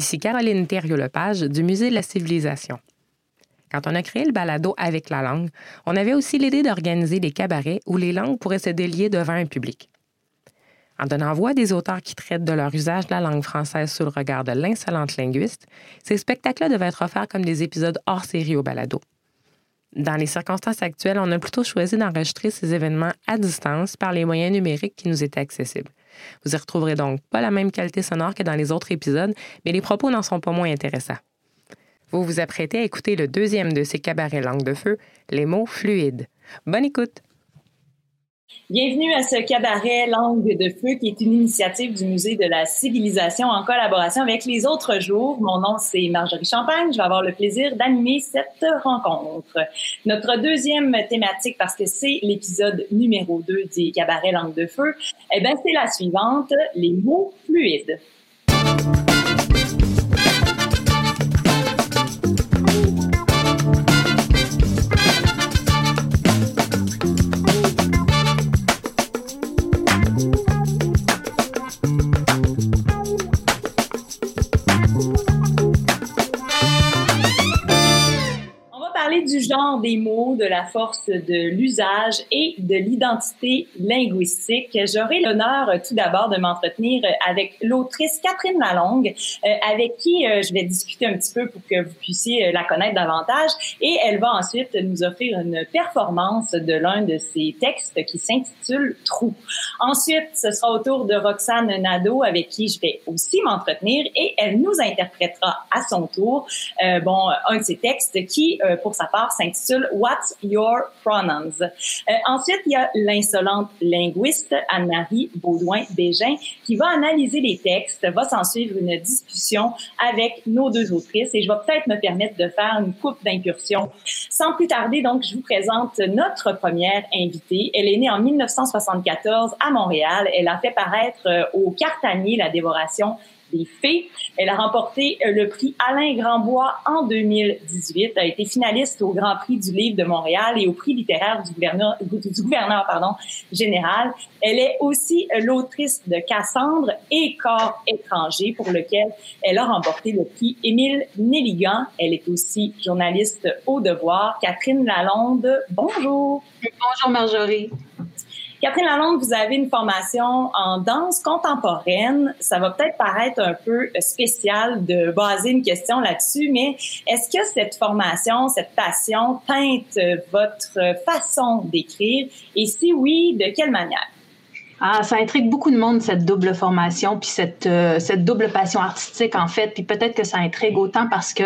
Ici Caroline Thériault-Lepage du Musée de la Civilisation. Quand on a créé le balado avec la langue, on avait aussi l'idée d'organiser des cabarets où les langues pourraient se délier devant un public. En donnant voix à des auteurs qui traitent de leur usage de la langue française sous le regard de l'insolente linguiste, ces spectacles-là devaient être offerts comme des épisodes hors série au balado. Dans les circonstances actuelles, on a plutôt choisi d'enregistrer ces événements à distance par les moyens numériques qui nous étaient accessibles. Vous y retrouverez donc pas la même qualité sonore que dans les autres épisodes, mais les propos n'en sont pas moins intéressants. Vous vous apprêtez à écouter le deuxième de ces cabarets langue de feu, les mots fluides. Bonne écoute! Bienvenue à ce cabaret Langue de Feu qui est une initiative du Musée de la Civilisation en collaboration avec les autres jours. Mon nom, c'est Marjorie Champagne. Je vais avoir le plaisir d'animer cette rencontre. Notre deuxième thématique, parce que c'est l'épisode numéro 2 du cabaret Langue de Feu, eh bien, c'est la suivante, les mots fluides. Genre des mots, de la force de l'usage et de l'identité linguistique. J'aurai l'honneur euh, tout d'abord de m'entretenir euh, avec l'autrice Catherine Lalonde, euh, avec qui je vais discuter un petit peu pour que vous puissiez la connaître davantage. Et elle va ensuite nous offrir une performance de l'un de ses textes qui s'intitule Trou. Ensuite, ce sera au tour de Roxane Nadeau, avec qui je vais aussi m'entretenir, et elle nous interprétera à son tour, bon, un de ses textes qui, pour sa part, s'intitule What's Your Pronouns? Euh, ensuite, il y a l'insolente linguiste Anne-Marie Baudouin-Bégin qui va analyser les textes, va s'en suivre une discussion avec nos deux autrices et je vais peut-être me permettre de faire une coupe d'incursion. Sans plus tarder, donc, je vous présente notre première invitée. Elle est née en 1974 à Montréal. Elle a fait paraître euh, au Cartanier la dévoration des fées. Elle a remporté euh, le prix Alain Grandbois en 2018, a été finaliste au Grand Prix du livre de Montréal et au prix littéraire du gouverneur, du gouverneur pardon, général. Elle est aussi euh, l'autrice de Cassandre et Corps étranger pour lequel elle a remporté le prix Émile Nelligan. Elle est aussi journaliste au devoir. Catherine Lalonde, bonjour. Bonjour Marjorie. Catherine Lalonde, vous avez une formation en danse contemporaine. Ça va peut-être paraître un peu spécial de baser une question là-dessus, mais est-ce que cette formation, cette passion teinte votre façon d'écrire? Et si oui, de quelle manière? Ah, ça intrigue beaucoup de monde, cette double formation, puis cette, euh, cette double passion artistique, en fait. Puis peut-être que ça intrigue autant parce que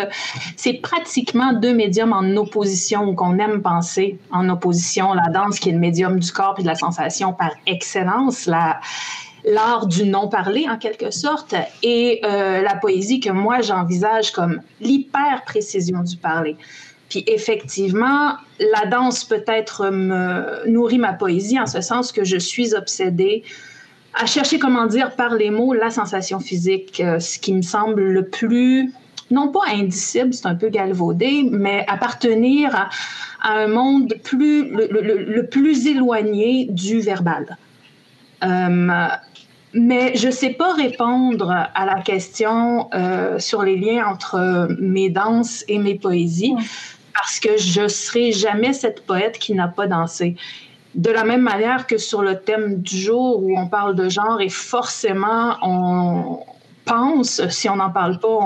c'est pratiquement deux médiums en opposition, ou qu'on aime penser en opposition. La danse, qui est le médium du corps et de la sensation par excellence, la, l'art du non-parler en quelque sorte, et euh, la poésie que moi j'envisage comme l'hyper-précision du parler. Puis effectivement, la danse peut-être me nourrit ma poésie en ce sens que je suis obsédée à chercher comment dire par les mots la sensation physique, euh, ce qui me semble le plus, non pas indicible, c'est un peu galvaudé, mais appartenir à, un monde plus, le, plus éloigné du verbal. Euh, mais je ne sais pas répondre à la question euh, sur les liens entre mes danses et mes poésies parce que je serai jamais cette poète qui n'a pas dansé. De la même manière que sur le thème du jour où on parle de genre et forcément on pense, si on n'en parle pas,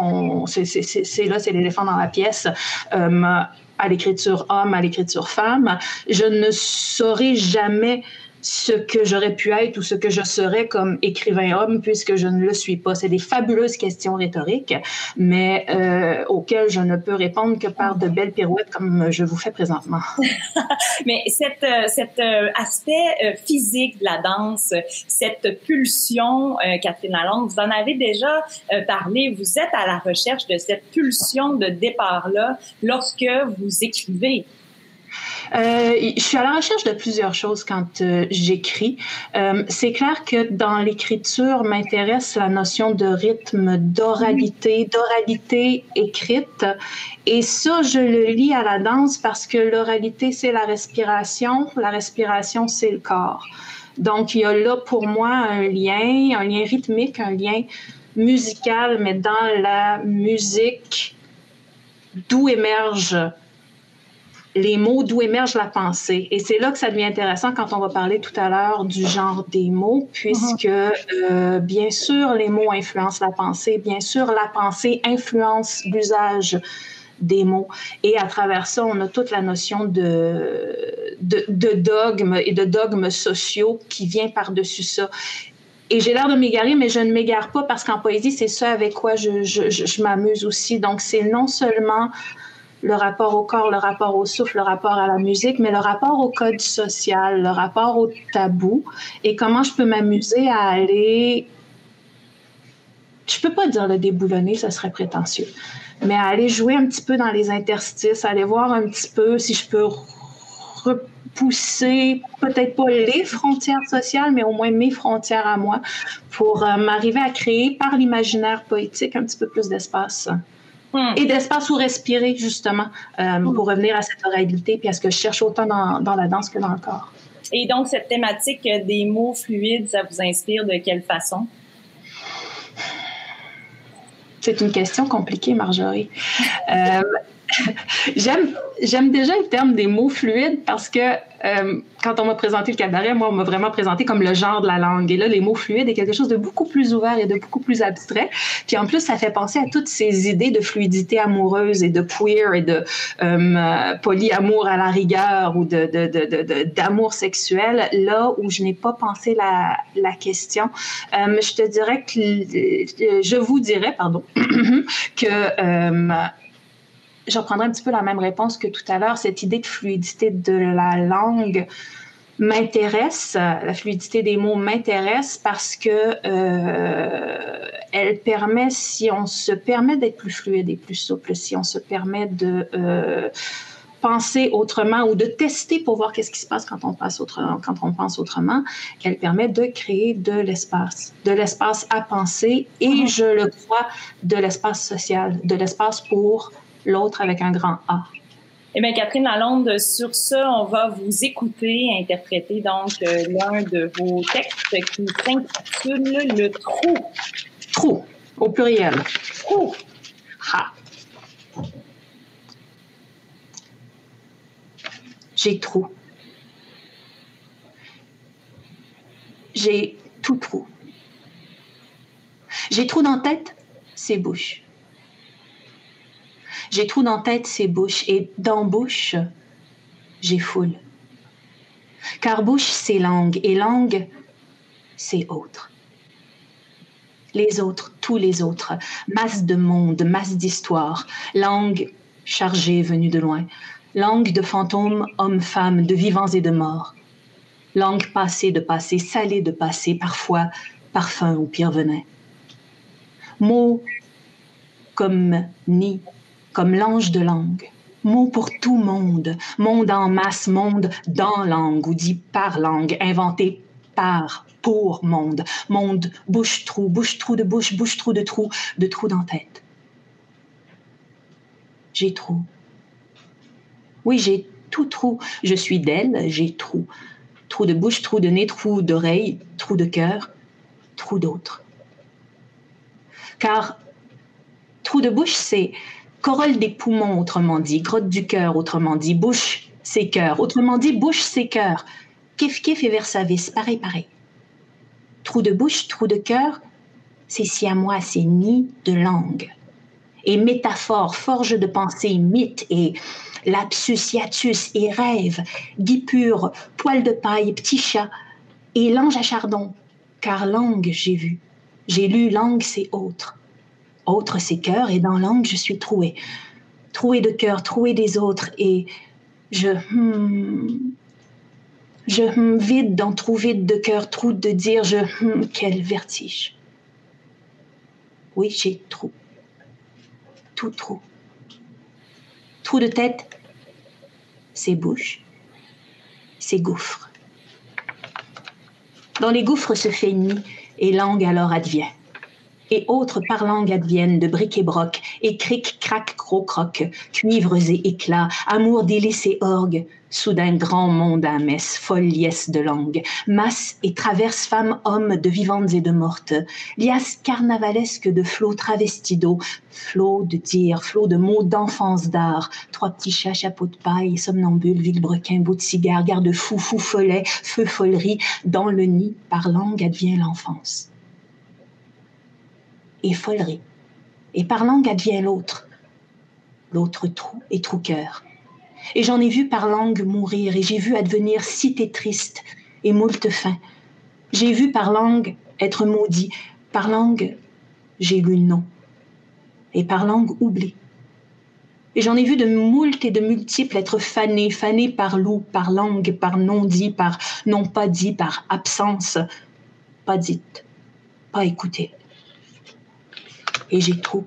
c'est là, c'est l'éléphant dans la pièce. Euh, à l'écriture homme, à l'écriture femme, je ne saurais jamais ce que j'aurais pu être ou ce que je serais comme écrivain homme puisque je ne le suis pas. C'est des fabuleuses questions rhétoriques, mais euh, auxquelles je ne peux répondre que par de belles pirouettes comme je vous fais présentement. mais cet, euh, cet euh, aspect physique de la danse, cette pulsion, Catherine Lalonde, vous en avez déjà parlé. Vous êtes à la recherche de cette pulsion de départ-là lorsque vous écrivez. Euh, je suis à la recherche de plusieurs choses quand euh, j'écris. Euh, c'est clair que dans l'écriture m'intéresse la notion de rythme, d'oralité, d'oralité écrite. Et ça, je le lis à la danse parce que l'oralité, c'est la respiration, la respiration, c'est le corps. Donc, il y a là pour moi un lien, un lien rythmique, un lien musicale, mais dans la musique d'où émergent les mots, d'où émerge la pensée. Et c'est là que ça devient intéressant quand on va parler tout à l'heure du genre des mots, puisque euh, bien sûr les mots influencent la pensée, bien sûr la pensée influence l'usage des mots. Et à travers ça, on a toute la notion de, de, de dogme et de dogmes sociaux qui vient par-dessus ça. Et j'ai l'air de m'égarer, mais je ne m'égare pas parce qu'en poésie, c'est ça avec quoi je, je, je m'amuse aussi. Donc, c'est non seulement le rapport au corps, le rapport au souffle, le rapport à la musique, mais le rapport au code social, le rapport au tabou et comment je peux m'amuser à aller, je peux pas dire le déboulonner, ça serait prétentieux, mais à aller jouer un petit peu dans les interstices, aller voir un petit peu si je peux repousser peut-être pas les frontières sociales, mais au moins mes frontières à moi pour euh, m'arriver à créer par l'imaginaire poétique un petit peu plus d'espace. Hmm. Et d'espace où respirer, justement, euh, pour revenir à cette oralité, puis à ce que je cherche autant dans, dans, la danse que dans le corps. Et donc, cette thématique des mots fluides, ça vous inspire de quelle façon? C'est une question compliquée, Marjorie. Euh, j'aime, déjà le terme des mots fluides parce que euh, quand on m'a présenté le cabaret, moi, on m'a vraiment présenté comme le genre de la langue. Et là, les mots fluides est quelque chose de beaucoup plus ouvert et de beaucoup plus abstrait. Puis en plus, ça fait penser à toutes ces idées de fluidité amoureuse et de queer et de euh, polyamour à la rigueur ou de, d'amour sexuel, là où je n'ai pas pensé la, question. Euh, je te dirais que, je vous dirais, pardon, que euh, je reprendrai un petit peu la même réponse que tout à l'heure. Cette idée de fluidité de la langue m'intéresse, la fluidité des mots m'intéresse parce que euh, elle permet, si on se permet d'être plus fluide et plus souple, si on se permet de euh, penser autrement ou de tester pour voir qu'est-ce qui se passe quand on, passe autrement, quand on pense autrement, qu'elle permet de créer de l'espace, de l'espace à penser et, mm-hmm. je le crois, de l'espace social, de l'espace pour l'autre avec un grand A. Eh bien, Catherine Lalonde, sur ça, on va vous écouter interpréter donc euh, l'un de vos textes qui s'intitule Le trou. Trou, au pluriel. Trou. Ha. J'ai trou. J'ai tout trou. J'ai trou dans tête, c'est bouche. J'ai trou dans tête, c'est bouche, et dans bouche, j'ai foule. Car bouche, c'est langue, et langue, c'est autre. Les autres, tous les autres, masse de monde, masse d'histoire, langue chargée venue de loin, langue de fantômes, hommes, femmes, de vivants et de morts, langue passée de passé, salée de passé, parfois parfum ou pire venin. Mots comme ni, comme l'ange de langue. Mot pour tout monde, monde en masse, monde dans langue ou dit par langue, inventé par, pour monde, monde bouche-trou, bouche-trou de bouche, bouche-trou de trou, de trou dans tête. J'ai trou. Oui, j'ai tout trou. Je suis d'elle, j'ai trou. Trou de bouche, trou de nez, trou d'oreille, trou de cœur, trou d'autre. Car trou de bouche, c'est Corolle des poumons, autrement dit, grotte du cœur, autrement dit, bouche, c'est cœur, autrement dit, bouche, c'est cœur. Kif kif et versavis, pareil, pareil. Trou de bouche, trou de cœur, c'est si à moi, c'est nid de langue. Et métaphore, forge de pensée, mythe et lapsus, hiatus et rêve, guipure, poil de paille, petit chat, et l'ange à chardon, car langue j'ai vu. J'ai lu langue c'est autre. Autre c'est cœur, et dans langue, je suis trouée. Trouée de cœur, trouée des autres, et je. Hmm, je hmm, vide dans trou vide de cœur, trou de dire je. Hmm, quel vertige. Oui, j'ai trou. Tout trou. Trou de tête, c'est bouche, c'est gouffre. Dans les gouffres se fait et langue alors advient. Et autres parlangues adviennent de bric et broc, et cric, crac, gros croc, cuivres et éclats, amour et orgue, soudain grand monde à messe, folle liesse de langue, masse et traverse femmes, hommes, de vivantes et de mortes, liasse carnavalesque de flots travestis d'eau, flots de dire, flots de mots d'enfance d'art, trois petits chats, chapeau de paille, somnambule, vilebrequin, bout de cigare, garde-fou, fou follet, feu follerie, dans le nid, par langue advient l'enfance et folerie. Et par langue advient l'autre, l'autre trou et trou-cœur. Et j'en ai vu par langue mourir, et j'ai vu advenir cité triste et moult fin. J'ai vu par langue être maudit, par langue j'ai lu non, et par langue oublié. Et j'en ai vu de moult et de multiples être fanés, fanés par loup, par langue, par non dit, par non pas dit, par absence, pas dite, pas écoutée et j'ai trop.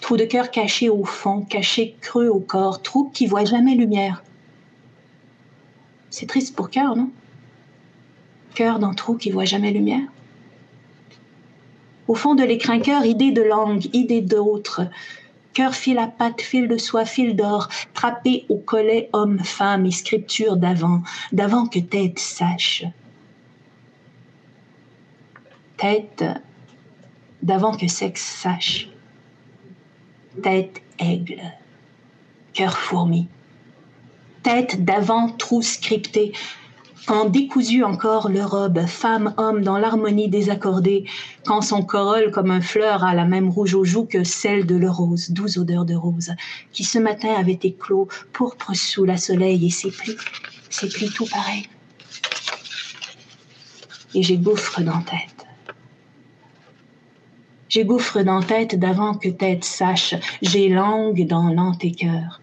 Trou de cœur caché au fond, caché creux au corps, trou qui voit jamais lumière. C'est triste pour cœur, non? Cœur d'un trou qui voit jamais lumière. Au fond de l'écrin cœur, idée de langue, idée d'autre. Cœur fil à patte, fil de soie, fil d'or, trappé au collet homme, femme et scripture d'avant, d'avant que tête sache. Tête d'avant que sexe sache. Tête aigle, cœur fourmi. Tête d'avant trou scripté, quand décousu encore le robe, femme, homme dans l'harmonie désaccordée, quand son corolle comme un fleur a la même rouge aux joues que celle de le rose, douce odeur de rose, qui ce matin avait éclos, pourpre sous la soleil et ses plis, ses plis tout pareil. Et j'ai gouffre dans tête. J'ai gouffre dans tête d'avant que tête sache, j'ai langue dans l'antécœur.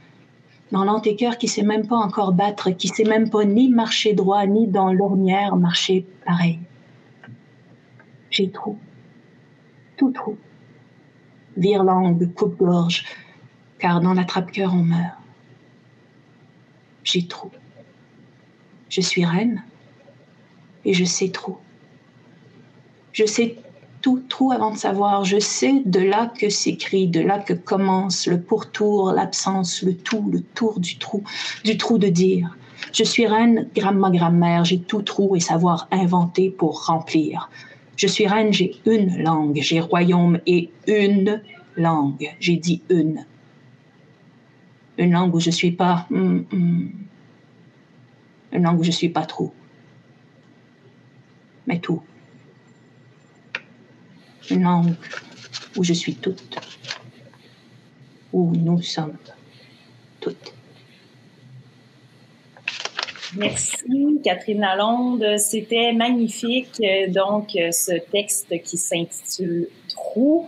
Dans l'antécœur qui sait même pas encore battre, qui sait même pas ni marcher droit, ni dans l'ornière marcher pareil. J'ai trop. Tout trop. Vire langue, coupe-gorge, car dans la trappe-cœur on meurt. J'ai trop. Je suis reine et je sais trop. Je sais tout trop avant de savoir. Je sais de là que s'écrit, de là que commence le pourtour, l'absence, le tout, le tour du trou, du trou de dire. Je suis reine, gramma grammaire, j'ai tout trou et savoir inventer pour remplir. Je suis reine, j'ai une langue, j'ai royaume et une langue. J'ai dit une. Une langue où je suis pas. Hum. Une langue où je suis pas trop. Mais tout une langue où je suis toute, où nous sommes toutes. Merci, Catherine Lalonde. C'était magnifique, donc, ce texte qui s'intitule Trou.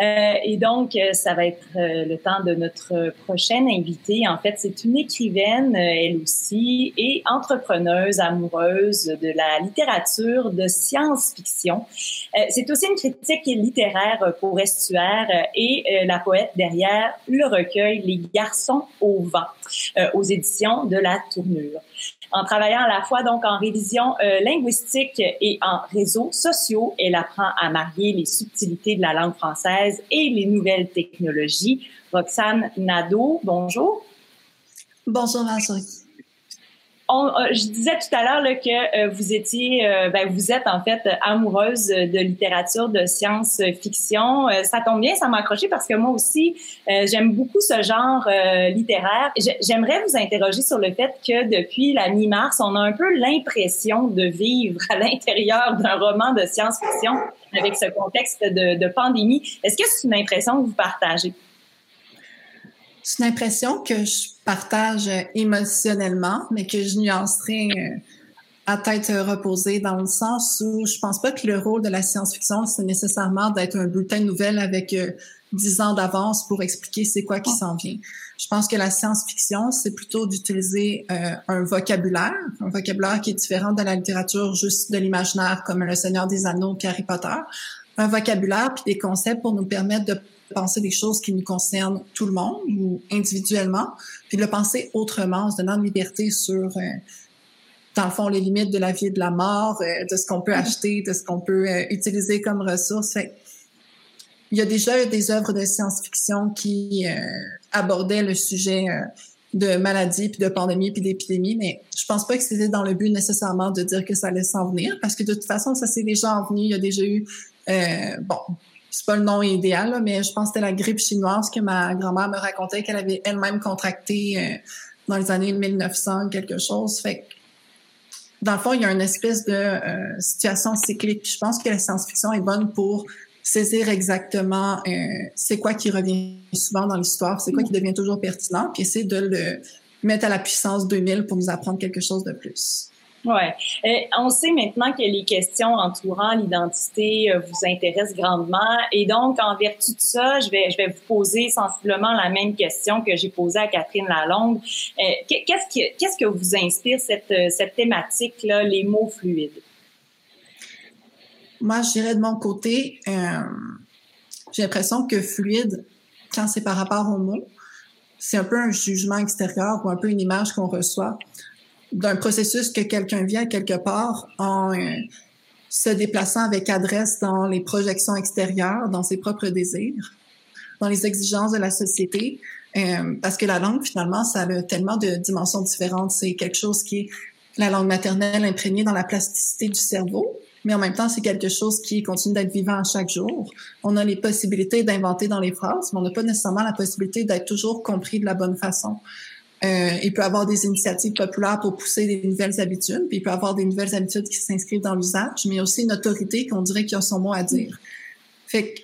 Euh, et donc, euh, ça va être euh, le temps de notre prochaine invitée. En fait, c'est une écrivaine, elle aussi, et entrepreneuse, amoureuse de la littérature de science-fiction. c'est aussi une critique littéraire pour Estuaire et la poète derrière le recueil Les garçons au vent aux éditions de la Tournure en travaillant à la fois donc en révision euh, linguistique et en réseaux sociaux. Elle apprend à marier les subtilités de la langue française et les nouvelles technologies. Roxane Nadeau, bonjour. Bonjour, Marjorie. Euh, je disais tout à l'heure que euh, vous étiez, euh, ben, vous êtes en fait amoureuse de littérature, de science-fiction. ça tombe bien, ça m'a accroché parce que moi aussi, j'aime beaucoup ce genre littéraire. J'aimerais vous interroger sur le fait que depuis la mi-mars, on a un peu l'impression de vivre à l'intérieur d'un roman de science-fiction avec ce contexte de pandémie. Est-ce que c'est une impression que vous partagez? C'est une impression que je partage émotionnellement, mais que je nuancerai euh, à tête reposée dans le sens où je pense pas que le rôle de la science-fiction, c'est nécessairement d'être un bulletin de nouvelles avec euh, dix ans d'avance pour expliquer c'est quoi qui s'en vient. Je pense que la science-fiction, c'est plutôt d'utiliser euh, un vocabulaire, un vocabulaire qui est différent de la littérature juste de l'imaginaire comme Le Seigneur des Anneaux Harry Potter, un vocabulaire puis des concepts pour nous permettre de penser des choses qui nous concernent tout le monde ou individuellement, puis de le penser autrement, en se donnant de liberté sur euh, dans le fond, les limites de la vie et de la mort, euh, de ce qu'on peut acheter, de ce qu'on peut euh, utiliser comme ressource. il y a déjà des œuvres de science-fiction qui euh, abordaient le sujet de maladies, puis de pandémies, puis d'épidémies, mais je pense pas que c'était dans le but nécessairement de dire que ça allait s'en venir, parce que de toute façon, ça s'est déjà en venu. Il y a déjà eu, bon, c'est pas le nom idéal, mais je pense que c'était la grippe chinoise que ma grand-mère me racontait qu'elle avait elle-même contracté dans les années 1900, quelque chose. Fait dans le fond, il y a une espèce de euh, situation cyclique. Je pense que la science-fiction est bonne pour saisir exactement euh, c'est quoi qui revient souvent dans l'histoire, c'est quoi qui devient toujours pertinent, puis essayer de le mettre à la puissance 2000 pour nous apprendre quelque chose de plus. Ouais. Euh, on sait maintenant que les questions entourant l'identité euh, vous intéressent grandement et donc en vertu de ça, je vais je vais vous poser sensiblement la même question que j'ai posée à Catherine Lalonde. Euh, qu'est-ce qui qu'est-ce que vous inspire cette cette thématique là, les mots fluides? Moi, je dirais de mon côté, j'ai l'impression que fluide quand c'est par rapport aux mots, c'est un peu un jugement extérieur ou un peu une image qu'on reçoit d'un processus que quelqu'un vient quelque part en euh, se déplaçant avec adresse dans les projections extérieures, dans ses propres désirs, dans les exigences de la société. Euh, parce que la langue, finalement, ça a tellement de dimensions différentes. C'est quelque chose qui est la langue maternelle imprégnée dans la plasticité du cerveau, mais en même temps, c'est quelque chose qui continue d'être vivant à chaque jour. On a les possibilités d'inventer dans les phrases, mais on n'a pas nécessairement la possibilité d'être toujours compris de la bonne façon. Euh, il peut avoir des initiatives populaires pour pousser des nouvelles habitudes, puis il peut avoir des nouvelles habitudes qui s'inscrivent dans l'usage, mais aussi une autorité qu'on dirait qu'il a son mot à dire. Fait que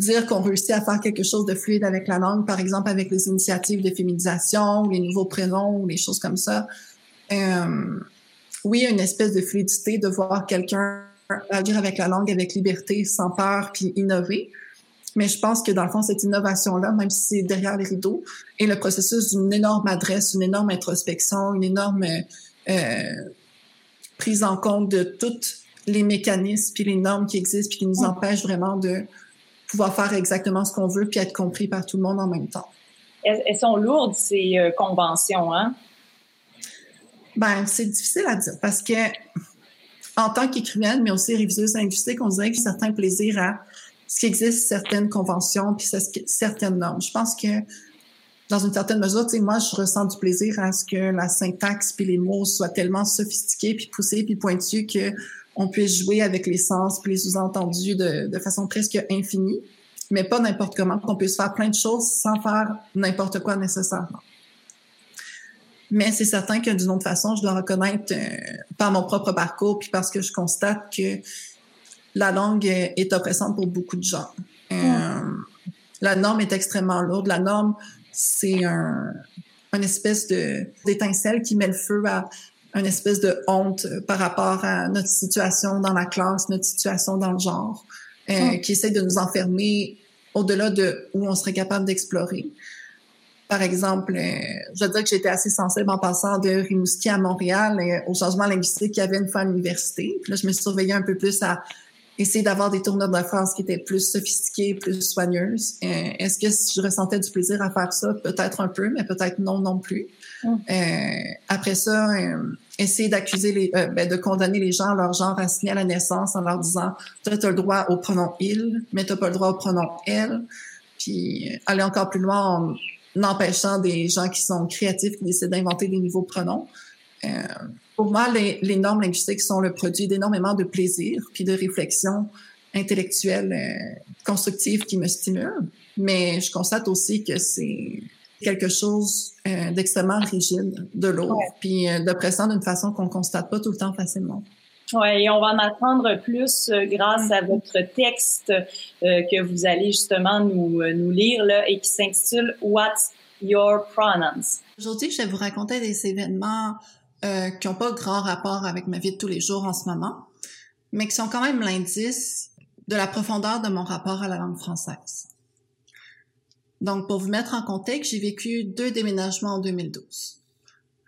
dire qu'on réussit à faire quelque chose de fluide avec la langue, par exemple avec les initiatives de féminisation, les nouveaux prénoms, les choses comme ça, euh, oui, une espèce de fluidité de voir quelqu'un agir avec la langue avec liberté, sans peur, puis innover. Mais je pense que dans le fond, cette innovation-là, même si c'est derrière les rideaux, est le processus d'une énorme adresse, une énorme introspection, une énorme euh, prise en compte de tous les mécanismes puis les normes qui existent puis qui nous empêchent vraiment de pouvoir faire exactement ce qu'on veut puis être compris par tout le monde en même temps. Elles, sont lourdes, ces euh, conventions, hein? Ben, c'est difficile à dire parce que en tant qu'écrivaine, mais aussi réviseuse linguistique, on dirait que certains plaisirs à ce qui existe certaines conventions puis certaines normes. Je pense que dans une certaine mesure, tu sais, moi, je ressens du plaisir à ce que la syntaxe puis les mots soient tellement sophistiqués puis poussés puis pointus que on puisse jouer avec les sens puis les sous-entendus de, façon presque infinie, mais pas n'importe comment, qu'on puisse faire plein de choses sans faire n'importe quoi nécessairement. Mais c'est certain que d'une autre façon, je dois reconnaître euh, par mon propre parcours puis parce que je constate que la langue est oppressante pour beaucoup de gens. Euh, la norme est extrêmement lourde. La norme, c'est un, une espèce de d'étincelle qui met le feu à une espèce de honte par rapport à notre situation dans la classe, notre situation dans le genre, euh, qui essaie de nous enfermer au-delà de où on serait capable d'explorer. Par exemple, euh, je veux dire que j'étais assez sensible en passant de Rimouski à Montréal au changement linguistique qu'il y avait une fois à l'université. Puis là, je me suis surveillée un peu plus à essayer d'avoir des tournures de phrase qui étaient plus sophistiquées, plus soigneuses. Euh, est-ce que je ressentais du plaisir à faire ça? Peut-être un peu, mais peut-être non non plus. Mm. Euh, après ça, euh, essayer d'accuser les, ben, de condamner les gens à leur genre assigné à la naissance en leur disant, tu as le droit au pronom il, mais tu pas le droit au pronom elle. Puis aller encore plus loin en empêchant des gens qui sont créatifs, qui décident d'inventer des nouveaux pronoms. Pour moi, les, les, normes linguistiques sont le produit d'énormément de plaisir puis de réflexion intellectuelle euh, constructive qui me stimule. Mais je constate aussi que c'est quelque chose euh, d'extrêmement rigide, de lourd, puis euh, d'oppressant d'une façon qu'on constate pas tout le temps facilement. Oui, et on va en apprendre plus euh, grâce à votre texte que vous allez justement nous, nous lire là, et qui s'intitule What's Your Pronouns? Aujourd'hui, je vais vous raconter des événements euh, qui n'ont pas grand rapport avec ma vie de tous les jours en ce moment, mais qui sont quand même l'indice de la profondeur de mon rapport à la langue française. Donc, pour vous mettre en contexte, j'ai vécu deux déménagements en 2012.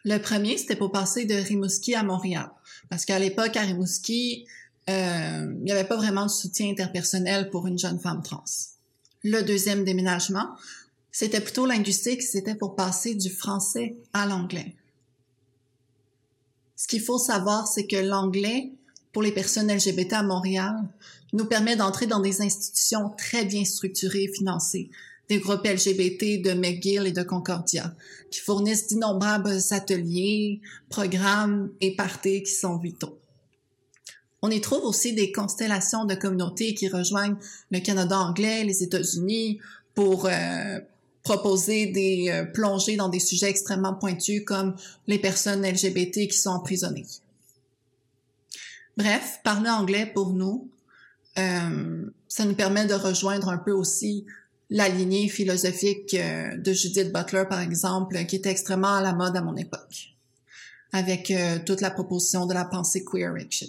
Le premier, c'était pour passer de Rimouski à Montréal, parce qu'à l'époque, à Rimouski, euh, il n'y avait pas vraiment de soutien interpersonnel pour une jeune femme trans. Le deuxième déménagement, c'était plutôt linguistique, c'était pour passer du français à l'anglais. Ce qu'il faut savoir, c'est que l'anglais, pour les personnes LGBT à Montréal, nous permet d'entrer dans des institutions très bien structurées et financées, des groupes LGBT de McGill et de Concordia, qui fournissent d'innombrables ateliers, programmes et parties qui sont vitaux. On y trouve aussi des constellations de communautés qui rejoignent le Canada anglais, les États-Unis, pour euh, proposer des euh, plongées dans des sujets extrêmement pointus comme les personnes LGBT qui sont emprisonnées. Bref, parler anglais pour nous, euh, ça nous permet de rejoindre un peu aussi la lignée philosophique euh, de Judith Butler, par exemple, qui était extrêmement à la mode à mon époque, avec euh, toute la proposition de la pensée queer, etc.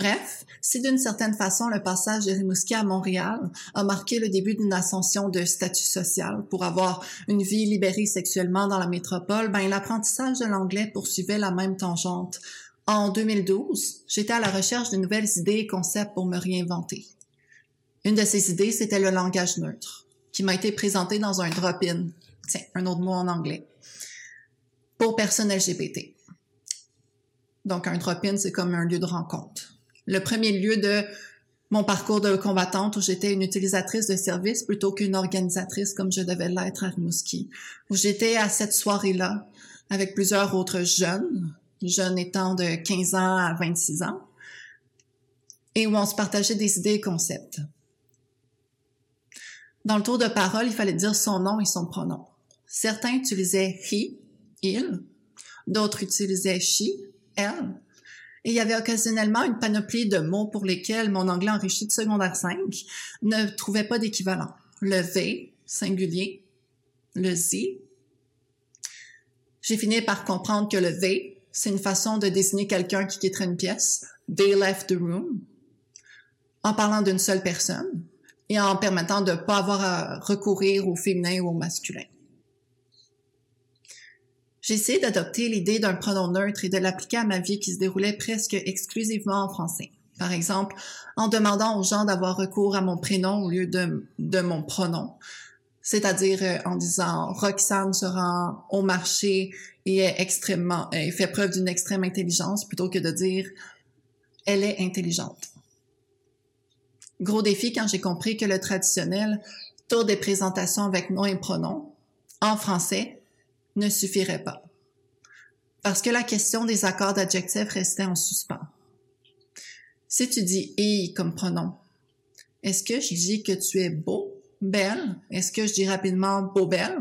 Bref, si d'une certaine façon le passage de Rimouski à Montréal a marqué le début d'une ascension de statut social pour avoir une vie libérée sexuellement dans la métropole, ben l'apprentissage de l'anglais poursuivait la même tangente. En 2012, j'étais à la recherche de nouvelles idées et concepts pour me réinventer. Une de ces idées, c'était le langage neutre, qui m'a été présenté dans un drop-in, tiens, un autre mot en anglais, pour personnes LGBT. Donc, un drop-in, c'est comme un lieu de rencontre le premier lieu de mon parcours de combattante où j'étais une utilisatrice de service plutôt qu'une organisatrice comme je devais l'être à Rimouski, où j'étais à cette soirée-là avec plusieurs autres jeunes, jeunes étant de 15 ans à 26 ans, et où on se partageait des idées et concepts. Dans le tour de parole, il fallait dire son nom et son pronom. Certains utilisaient he, il, d'autres utilisaient she, elle, et il y avait occasionnellement une panoplie de mots pour lesquels mon anglais enrichi de secondaire 5 ne trouvait pas d'équivalent. Le they, singulier, le z. J'ai fini par comprendre que le they, c'est une façon de désigner quelqu'un qui quitterait une pièce. They left the room. En parlant d'une seule personne et en permettant de ne pas avoir à recourir au féminin ou au masculin. J'ai essayé d'adopter l'idée d'un pronom neutre et de l'appliquer à ma vie qui se déroulait presque exclusivement en français. Par exemple, en demandant aux gens d'avoir recours à mon prénom au lieu de, de mon pronom. C'est-à-dire euh, en disant Roxane se rend au marché et est extrêmement, et fait preuve d'une extrême intelligence plutôt que de dire elle est intelligente. Gros défi quand j'ai compris que le traditionnel tour des présentations avec nom et pronom en français ne suffirait pas. Parce que la question des accords d'adjectifs restait en suspens. Si tu dis i comme pronom, est-ce que je dis que tu es beau, belle? Est-ce que je dis rapidement beau, belle?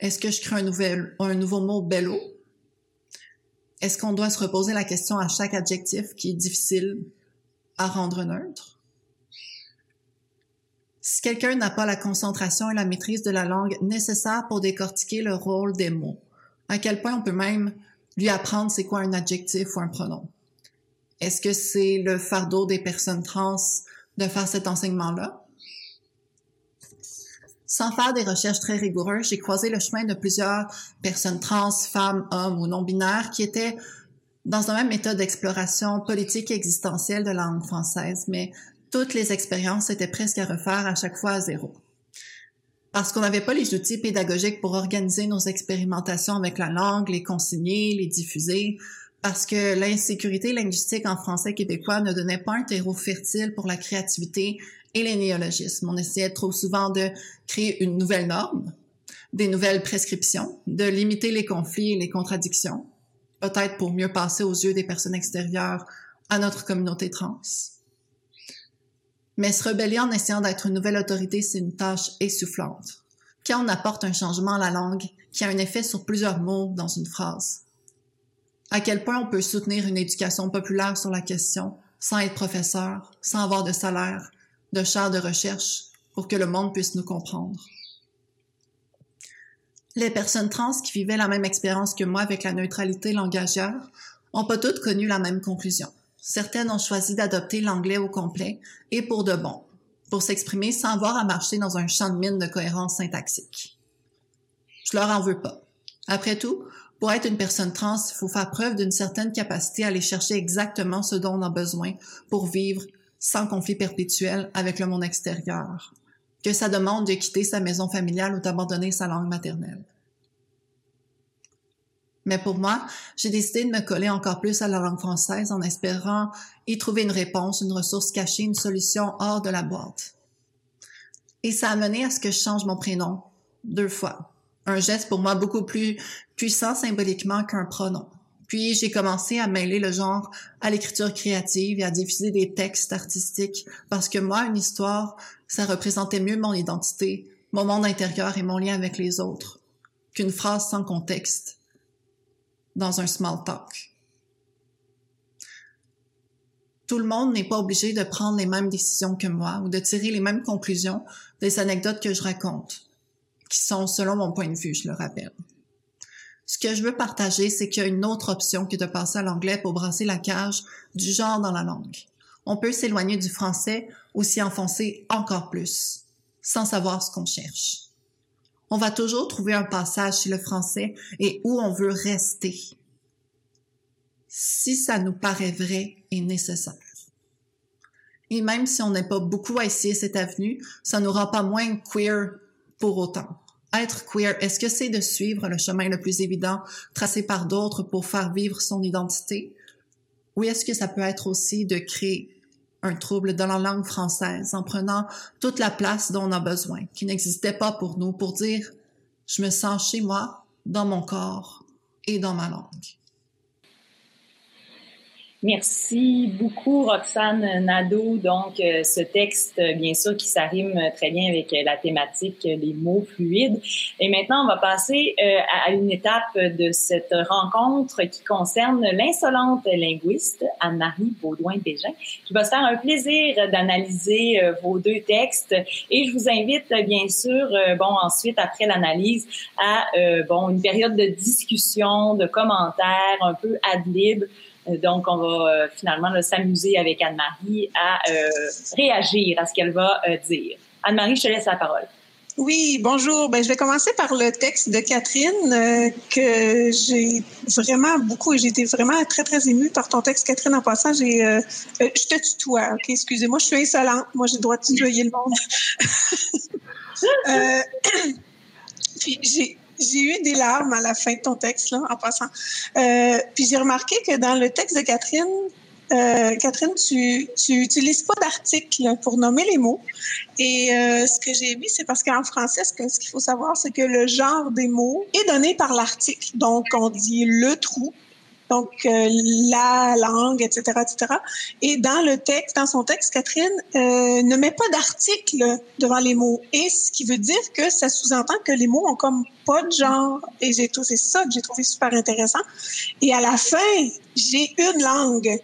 Est-ce que je crée un, nouvel, un nouveau mot bello? Est-ce qu'on doit se reposer la question à chaque adjectif qui est difficile à rendre neutre? Si quelqu'un n'a pas la concentration et la maîtrise de la langue nécessaire pour décortiquer le rôle des mots, à quel point on peut même lui apprendre c'est quoi un adjectif ou un pronom? Est-ce que c'est le fardeau des personnes trans de faire cet enseignement-là? Sans faire des recherches très rigoureuses, j'ai croisé le chemin de plusieurs personnes trans, femmes, hommes ou non-binaires qui étaient dans la même méthode d'exploration politique et existentielle de la langue française, mais toutes les expériences étaient presque à refaire à chaque fois à zéro. Parce qu'on n'avait pas les outils pédagogiques pour organiser nos expérimentations avec la langue, les consigner, les diffuser, parce que l'insécurité linguistique en français québécois ne donnait pas un terreau fertile pour la créativité et les néologismes. On essayait trop souvent de créer une nouvelle norme, des nouvelles prescriptions, de limiter les conflits et les contradictions, peut-être pour mieux passer aux yeux des personnes extérieures à notre communauté trans. Mais se rebeller en essayant d'être une nouvelle autorité, c'est une tâche essoufflante. Quand on apporte un changement à la langue qui a un effet sur plusieurs mots dans une phrase. À quel point on peut soutenir une éducation populaire sur la question sans être professeur, sans avoir de salaire, de chaire de recherche pour que le monde puisse nous comprendre? Les personnes trans qui vivaient la même expérience que moi avec la neutralité langagière ont pas toutes connu la même conclusion certaines ont choisi d'adopter l'anglais au complet et pour de bon, pour s'exprimer sans avoir à marcher dans un champ de mine de cohérence syntaxique. Je leur en veux pas. Après tout, pour être une personne trans, il faut faire preuve d'une certaine capacité à aller chercher exactement ce dont on a besoin pour vivre sans conflit perpétuel avec le monde extérieur. Que ça demande de quitter sa maison familiale ou d'abandonner sa langue maternelle. Mais pour moi, j'ai décidé de me coller encore plus à la langue française en espérant y trouver une réponse, une ressource cachée, une solution hors de la boîte. Et ça a mené à ce que je change mon prénom deux fois. Un geste pour moi beaucoup plus puissant symboliquement qu'un pronom. Puis j'ai commencé à mêler le genre à l'écriture créative et à diffuser des textes artistiques parce que moi, une histoire, ça représentait mieux mon identité, mon monde intérieur et mon lien avec les autres qu'une phrase sans contexte dans un small talk. Tout le monde n'est pas obligé de prendre les mêmes décisions que moi ou de tirer les mêmes conclusions des anecdotes que je raconte, qui sont selon mon point de vue, je le rappelle. Ce que je veux partager, c'est qu'il y a une autre option que de passer à l'anglais pour brasser la cage du genre dans la langue. On peut s'éloigner du français ou s'y enfoncer encore plus, sans savoir ce qu'on cherche. On va toujours trouver un passage chez le français et où on veut rester, si ça nous paraît vrai et nécessaire. Et même si on n'est pas beaucoup à essayer cette avenue, ça n'aura pas moins queer pour autant être queer, est-ce que c'est de suivre le chemin le plus évident tracé par d'autres pour faire vivre son identité? Ou est-ce que ça peut être aussi de créer un trouble dans la langue française en prenant toute la place dont on a besoin, qui n'existait pas pour nous, pour dire je me sens chez moi, dans mon corps et dans ma langue. Merci beaucoup, Roxane Nadeau. Donc, euh, ce texte, bien sûr, qui s'arrime très bien avec la thématique, les mots fluides. Et maintenant, on va passer euh, à une étape de cette rencontre qui concerne l'insolente linguiste Anne-Marie Baudouin-Bégin, qui va se faire un plaisir d'analyser euh, vos deux textes. Et je vous invite, bien sûr, bon, ensuite, après l'analyse, à, bon, une période de discussion, de commentaires, un peu ad lib euh, donc, on va euh, finalement s'amuser avec Anne-Marie à euh, réagir à ce qu'elle va dire. Anne-Marie, je te laisse la parole. Oui, bonjour. Ben, je vais commencer par le texte de Catherine que j'ai vraiment beaucoup, j'ai été vraiment très, très émue par ton texte, Catherine. En passant, j'ai, je te tutoie, OK? Excusez-moi, je suis insolente. Moi, j'ai le droit de tutoyer le monde. puis, j'ai, j'ai eu des larmes à la fin de ton texte, là, en passant. Euh, puis j'ai remarqué que dans le texte de Catherine, euh, Catherine, tu, tu utilises pas d'article pour nommer les mots. Et euh, ce que j'ai vu, c'est parce qu'en français, ce qu'il faut savoir, c'est que le genre des mots est donné par l'article. Donc, on dit le trou, donc euh, la langue, etc., etc. Et dans le texte, dans son texte, Catherine euh, ne met pas d'article devant les mots, et ce qui veut dire que ça sous-entend que les mots ont comme pas de genre. Et j'ai c'est ça que j'ai trouvé super intéressant. Et à la fin, j'ai une langue.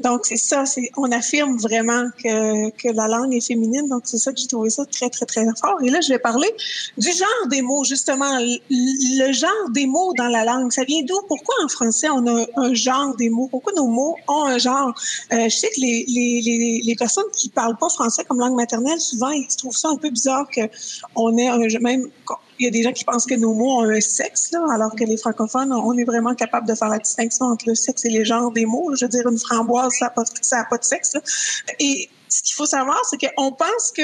Donc, c'est ça, c'est, on affirme vraiment que, que la langue est féminine. Donc, c'est ça que j'ai trouvé ça très, très, très fort. Et là, je vais parler du genre des mots, justement. Le, genre des mots dans la langue, ça vient d'où? Pourquoi en français, on a un genre des mots? Pourquoi nos mots ont un genre? Euh, je sais que les, les, les, les, personnes qui parlent pas français comme langue maternelle, souvent, ils trouvent ça un peu bizarre qu'on ait un, même il y a des gens qui pensent que nos mots ont un sexe, là, alors que les francophones, on est vraiment capable de faire la distinction entre le sexe et les genres des mots. Je veux dire, une framboise, ça n'a pas, de sexe. Et ce qu'il faut savoir, c'est qu'on pense que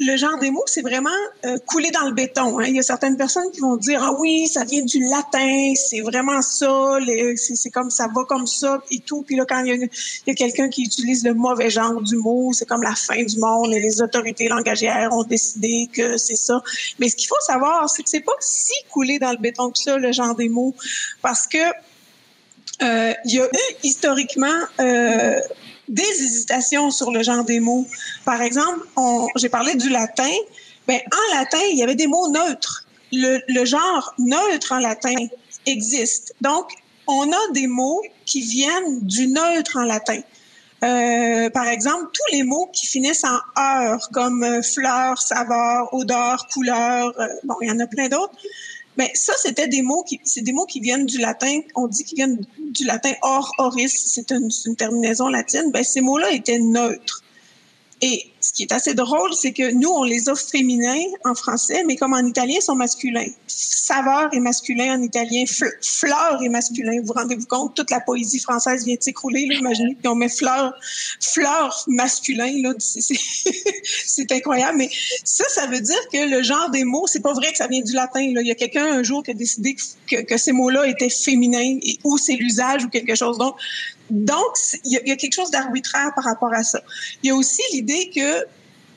le genre des mots, c'est vraiment euh, couler dans le béton. Hein. Il y a certaines personnes qui vont dire ah oui, ça vient du latin, c'est vraiment ça, c'est comme ça va comme ça et tout. Puis là, quand il y a, quelqu'un qui utilise le mauvais genre du mot, c'est comme la fin du monde et les autorités langagières ont décidé que c'est ça. Mais ce qu'il faut savoir, c'est que c'est pas si coulé dans le béton que ça le genre des mots, parce que euh, il y a eu historiquement euh, des hésitations sur le genre des mots. Par exemple, j'ai parlé du latin. Ben, en latin, il y avait des mots neutres. Le, le genre neutre en latin existe. Donc, on a des mots qui viennent du neutre en latin. Euh, par exemple, tous les mots qui finissent en heure, comme euh, fleur, saveur, odeur, couleur, euh, bon, il y en a plein d'autres, ben, ça, c'était des mots qui, c'est des mots qui viennent du latin. On dit qu'ils viennent du latin or, oris. C'est une, terminaison latine. Ben, ces mots-là étaient neutres. Et ce qui est assez drôle, c'est que nous, on les a féminins en français, mais comme en italien, ils sont masculins. Saveur est masculin en italien, fleur est masculin. Vous vous rendez-vous compte, toute la poésie française vient de s'écrouler. Imaginez qu'on met fleur, fleur masculin. C'est incroyable. Mais ça, ça veut dire que le genre des mots, c'est pas vrai que ça vient du latin. Il y a quelqu'un un jour qui a décidé que, que ces mots-là étaient féminins ou c'est l'usage ou quelque chose d'autre. Donc, il y, a quelque chose d'arbitraire par rapport à ça. Il y a aussi l'idée que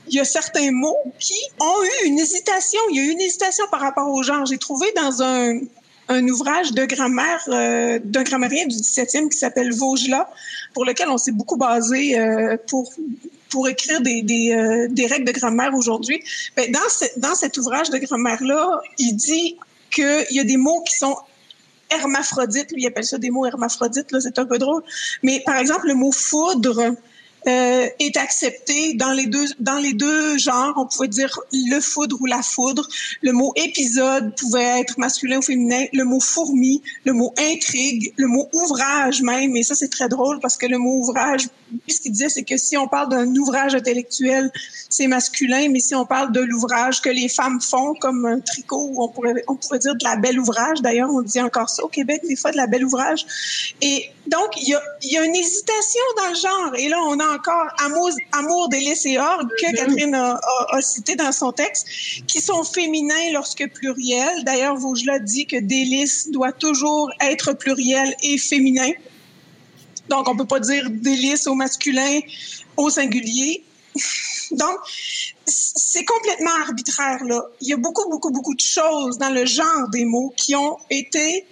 il y a certains mots qui ont eu une hésitation. Il y a eu une hésitation par rapport au genre. J'ai trouvé dans un, un ouvrage de grammaire euh, d'un grammairien du 17e qui s'appelle Vaugelas, pour lequel on s'est beaucoup basé euh, pour pour écrire des, des, euh, règles de grammaire aujourd'hui. Ben, dans, ce, dans cet ouvrage de grammaire-là, il dit qu'il y a des mots qui sont hermaphrodites. Lui, il appelle ça des mots hermaphrodites. Là, c'est un peu drôle. Mais par exemple, le mot foudre, euh, est accepté dans les deux dans les deux genres. On pouvait dire le foudre ou la foudre. Le mot épisode pouvait être masculin ou féminin. Le mot fourmi, le mot intrigue, le mot ouvrage même. Et ça c'est très drôle parce que le mot ouvrage, ce qu'il disait, c'est que si on parle d'un ouvrage intellectuel, c'est masculin, mais si on parle de l'ouvrage que les femmes font, comme un tricot, on pourrait on pourrait dire de la belle ouvrage. D'ailleurs, on dit encore ça au Québec des fois de la belle ouvrage. Et donc il y a il y a une hésitation dans le genre. Et là on a encore Amour, Amour délices et orgue que. Catherine a, cité dans son texte, qui sont féminins lorsque pluriels. D'ailleurs, Vaugelas dit que délice doit toujours être pluriel et féminin. Donc, on peut pas dire délice au masculin au singulier. Donc, c'est complètement arbitraire, là. Il y a beaucoup, beaucoup, beaucoup de choses dans le genre des mots qui ont été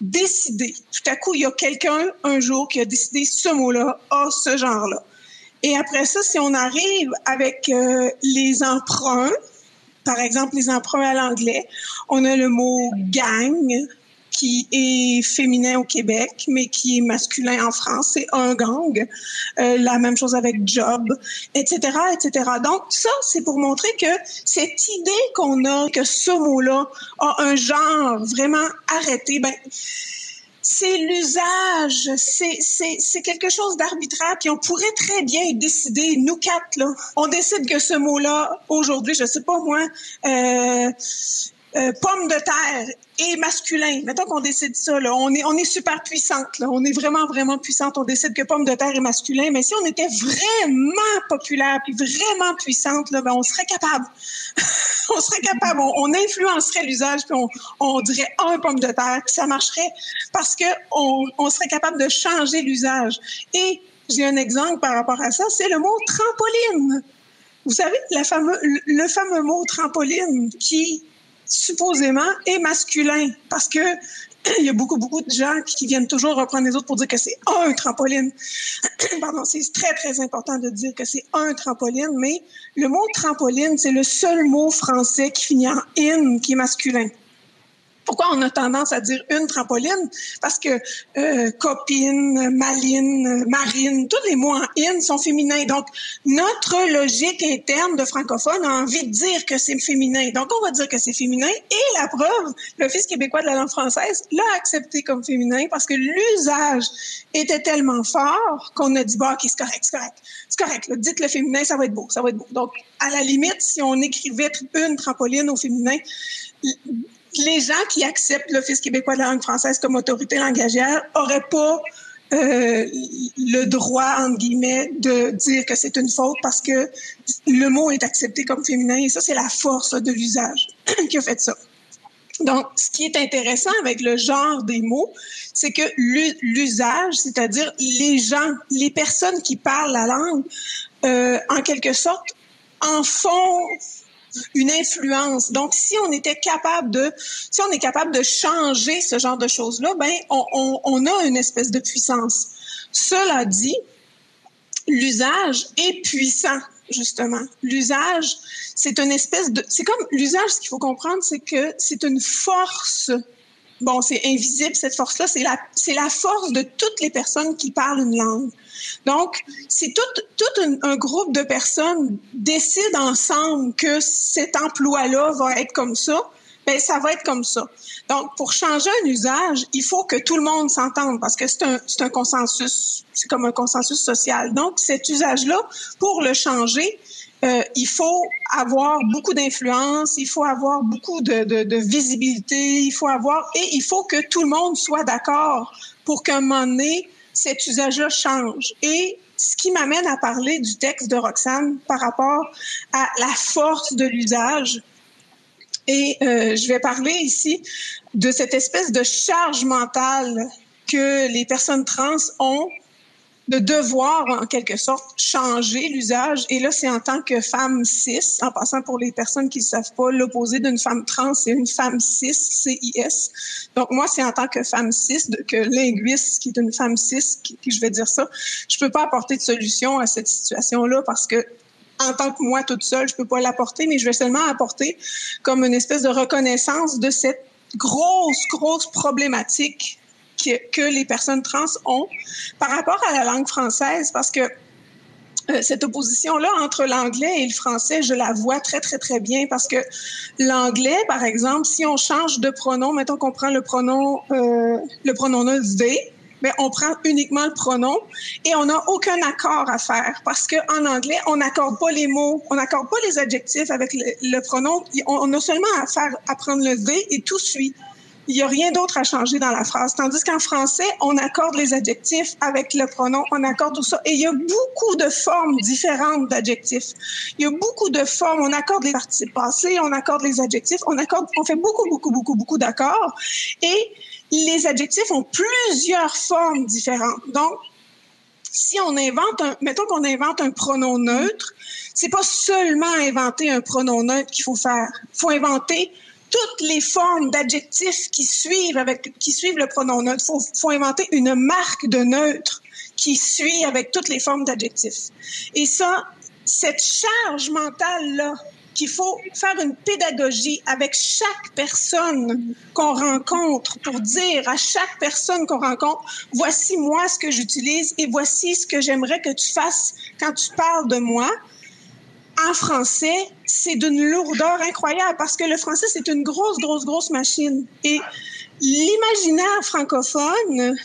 décidées. Tout à coup, il y a quelqu'un, un jour, qui a décidé ce mot-là a ce genre-là. Et après ça, si on arrive avec euh, les emprunts, par exemple les emprunts à l'anglais, on a le mot gang qui est féminin au Québec, mais qui est masculin en France, c'est un gang. Euh, la même chose avec job, etc., etc. Donc ça, c'est pour montrer que cette idée qu'on a que ce mot-là a un genre vraiment arrêté, ben c'est l'usage, c'est quelque chose d'arbitraire, puis on pourrait très bien décider, nous quatre, là, on décide que ce mot-là, aujourd'hui, je sais pas moi, euh, euh, pomme de terre et masculin. Mettons qu'on décide ça, là. On est, on est super puissante, là. On est vraiment, vraiment puissante. On décide que pomme de terre est masculin. Mais si on était vraiment populaire puis vraiment puissante, là, ben, on serait capable. on serait capable. On, influencerait l'usage puis on, on dirait un pomme de terre puis ça marcherait parce que on, on serait capable de changer l'usage. Et j'ai un exemple par rapport à ça, c'est le mot trampoline. Vous savez, la fameux, le fameux mot trampoline qui supposément est masculin parce que il y a beaucoup, beaucoup de gens qui viennent toujours reprendre les autres pour dire que c'est un trampoline. Pardon, c'est très, très important de dire que c'est un trampoline, mais le mot trampoline, c'est le seul mot français qui finit en in, qui est masculin. Pourquoi on a tendance à dire une trampoline? Parce que euh, copine, maline, marine, tous les mots en in sont féminins. Donc, notre logique interne de francophone a envie de dire que c'est féminin. Donc, on va dire que c'est féminin. Et la preuve, l'Office québécois de la langue française l'a accepté comme féminin parce que l'usage était tellement fort qu'on a dit, bah, OK, c'est correct, c'est correct. C'est correct, dites le féminin, ça va être beau, ça va être beau. Donc, à la limite, si on écrivait une trampoline au féminin, les gens qui acceptent l'Office québécois de la langue française comme autorité langagière n'auraient pas euh, le droit, entre guillemets, de dire que c'est une faute parce que le mot est accepté comme féminin et ça, c'est la force de l'usage qui a fait ça. Donc, ce qui est intéressant avec le genre des mots, c'est que l'usage, c'est-à-dire les gens, les personnes qui parlent la langue, euh, en quelque sorte, en font une influence. Donc, si on était capable de, si on est capable de changer ce genre de choses-là, ben, on, on, a une espèce de puissance. Cela dit, l'usage est puissant justement. L'usage, c'est une espèce de, c'est comme l'usage. Ce qu'il faut comprendre, c'est que c'est une force bon, c'est invisible, cette force-là, c'est la, c'est la force de toutes les personnes qui parlent une langue. Donc, si tout, un, groupe de personnes décident ensemble que cet emploi-là va être comme ça, ben ça va être comme ça. Donc, pour changer un usage, il faut que tout le monde s'entende parce que c'est un, consensus, c'est comme un consensus social. Donc, cet usage-là, pour le changer, euh, il faut avoir beaucoup d'influence, il faut avoir beaucoup de, de, de, visibilité, il faut avoir et il faut que tout le monde soit d'accord pour qu'à un moment donné, cet usage-là change. Et ce qui m'amène à parler du texte de Roxane par rapport à la force de l'usage. Et euh, je vais parler ici de cette espèce de charge mentale que les personnes trans ont de devoir, en quelque sorte, changer l'usage. Et là, c'est en tant que femme cis, en passant pour les personnes qui ne savent pas, l'opposé d'une femme trans, c'est une femme cis, C-I-S. Donc, moi, c'est en tant que femme cis, que linguiste, qui est une femme cis, qui, je vais dire ça. Je peux pas apporter de solution à cette situation-là parce que en tant que moi toute seule, je peux pas l'apporter, mais je vais seulement apporter comme une espèce de reconnaissance de cette grosse, grosse problématique que, les personnes trans ont par rapport à la langue française, parce que euh, cette opposition-là entre l'anglais et le français, je la vois très, très, très bien parce que l'anglais, par exemple, si on change de pronom, mettons qu'on prend le pronom, euh, le pronom they, mais on prend uniquement le pronom et on n'a aucun accord à faire parce qu'en anglais, on n'accorde pas les mots, on n'accorde pas les adjectifs avec le, pronom. On, a seulement à faire à prendre le they et tout suit. Il n'y a rien d'autre à changer dans la phrase. Tandis qu'en français, on accorde les adjectifs avec le pronom, on accorde tout ça. Et il y a beaucoup de formes différentes d'adjectifs. Il y a beaucoup de formes. On accorde les participes passés, on accorde les adjectifs, on accorde, on fait beaucoup, beaucoup, beaucoup, beaucoup d'accords. Et les adjectifs ont plusieurs formes différentes. Donc, si on invente un, mettons qu'on invente un pronom neutre, c'est pas seulement inventer un pronom neutre qu'il faut faire. Il faut inventer toutes les formes d'adjectifs qui suivent avec qui suivent le pronom neutre. Faut, faut inventer une marque de neutre qui suit avec toutes les formes d'adjectifs. Et ça, cette charge mentale là qu'il faut faire une pédagogie avec chaque personne qu'on rencontre pour dire à chaque personne qu'on rencontre, voici moi ce que j'utilise et voici ce que j'aimerais que tu fasses quand tu parles de moi en français, c'est d'une lourdeur incroyable parce que le français, c'est une grosse, grosse, grosse machine. Et l'imaginaire francophone,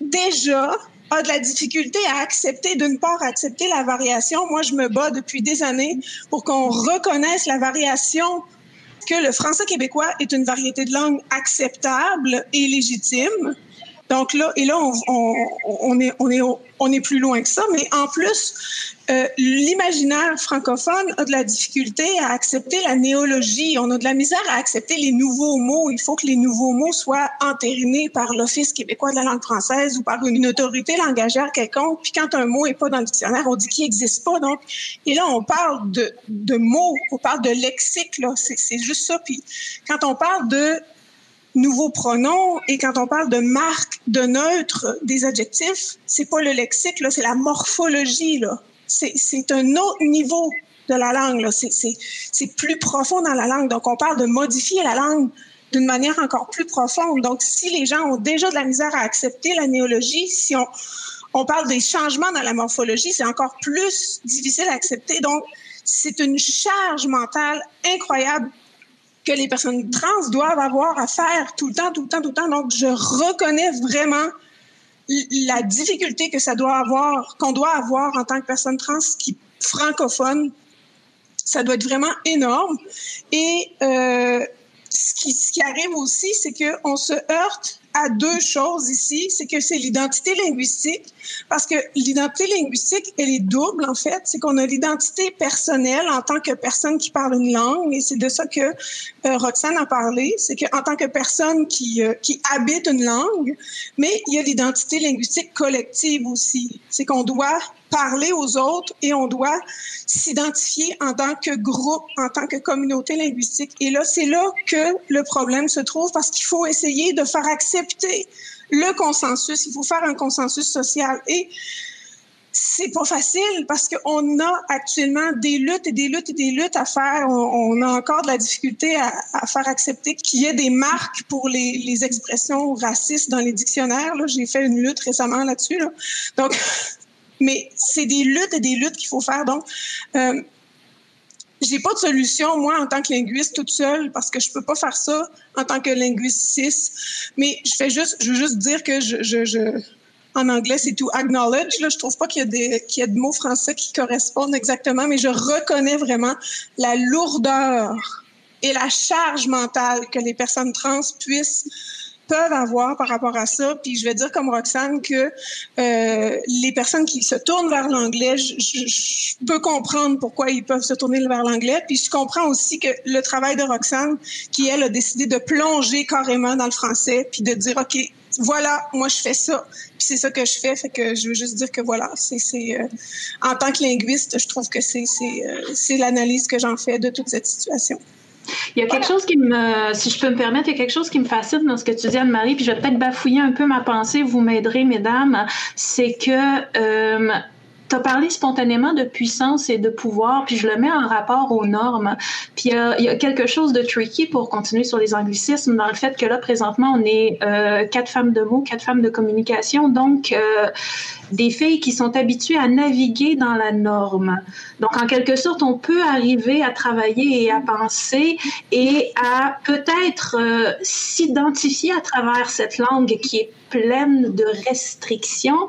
déjà, a de la difficulté à accepter, d'une part, accepter la variation. Moi, je me bats depuis des années pour qu'on reconnaisse la variation que le français québécois est une variété de langue acceptable et légitime. Donc là, et là, on, on, on, est, on, est, on est plus loin que ça, mais en plus, euh, l'imaginaire francophone a de la difficulté à accepter la néologie. On a de la misère à accepter les nouveaux mots. Il faut que les nouveaux mots soient entérinés par l'Office québécois de la langue française ou par une autorité langagère quelconque. Puis quand un mot est pas dans le dictionnaire, on dit qu'il n'existe pas. Donc, et là, on parle de, de mots, on parle de lexique. Là, c'est juste ça. Puis quand on parle de nouveaux pronoms et quand on parle de marque, de neutre, des adjectifs, c'est pas le lexique, là, c'est la morphologie, là. C'est un autre niveau de la langue, là. C'est plus profond dans la langue. Donc, on parle de modifier la langue d'une manière encore plus profonde. Donc, si les gens ont déjà de la misère à accepter la néologie, si on, on parle des changements dans la morphologie, c'est encore plus difficile à accepter. Donc, c'est une charge mentale incroyable que les personnes trans doivent avoir à faire tout le temps, tout le temps, tout le temps. Donc, je reconnais vraiment la difficulté que ça doit avoir, qu'on doit avoir en tant que personne trans qui francophone. Ça doit être vraiment énorme. Et euh, ce, qui, ce qui arrive aussi, c'est qu'on se heurte à deux choses ici, c'est que c'est l'identité linguistique, parce que l'identité linguistique, elle est double en fait. C'est qu'on a l'identité personnelle en tant que personne qui parle une langue, et c'est de ça que euh, Roxane a parlé, c'est qu'en tant que personne qui, euh, qui habite une langue, mais il y a l'identité linguistique collective aussi. C'est qu'on doit parler aux autres et on doit s'identifier en tant que groupe, en tant que communauté linguistique. Et là, c'est là que le problème se trouve parce qu'il faut essayer de faire accepter le consensus. Il faut faire un consensus social. Et c'est pas facile parce qu'on a actuellement des luttes et des luttes et des luttes à faire. On, a encore de la difficulté à, faire accepter qu'il y ait des marques pour les, expressions racistes dans les dictionnaires. J'ai fait une lutte récemment là-dessus. Là. Donc, mais c'est des luttes et des luttes qu'il faut faire. Donc, euh, j'ai pas de solution, moi, en tant que linguiste toute seule, parce que je peux pas faire ça en tant que linguiste cis. Mais je fais juste, je veux juste dire que je, je, je En anglais, c'est to acknowledge. Là, je trouve pas qu'il y a des qu'il y a de mots français qui correspondent exactement, mais je reconnais vraiment la lourdeur et la charge mentale que les personnes trans puissent peuvent avoir par rapport à ça. Puis je vais dire comme Roxane que euh, les personnes qui se tournent vers l'anglais, je, peux comprendre pourquoi ils peuvent se tourner vers l'anglais. Puis je comprends aussi que le travail de Roxane, qui elle a décidé de plonger carrément dans le français, puis de dire ok, voilà, moi je fais ça, puis c'est ça que je fais. Fait que je veux juste dire que voilà, c'est euh, en tant que linguiste, je trouve que c'est c'est euh, c'est l'analyse que j'en fais de toute cette situation. Il y a quelque chose qui me, si je peux me permettre, il y a quelque chose qui me fascine dans ce que tu dis, Anne-Marie, puis je vais peut-être bafouiller un peu ma pensée, vous m'aiderez, mesdames, c'est que euh, tu as parlé spontanément de puissance et de pouvoir, puis je le mets en rapport aux normes. Puis il y, a quelque chose de tricky pour continuer sur les anglicismes dans le fait que là, présentement, on est euh, quatre femmes de mots, quatre femmes de communication, donc euh, des filles qui sont habituées à naviguer dans la norme. Donc, en quelque sorte, on peut arriver à travailler et à penser et à peut-être euh, s'identifier à travers cette langue qui est pleine de restrictions,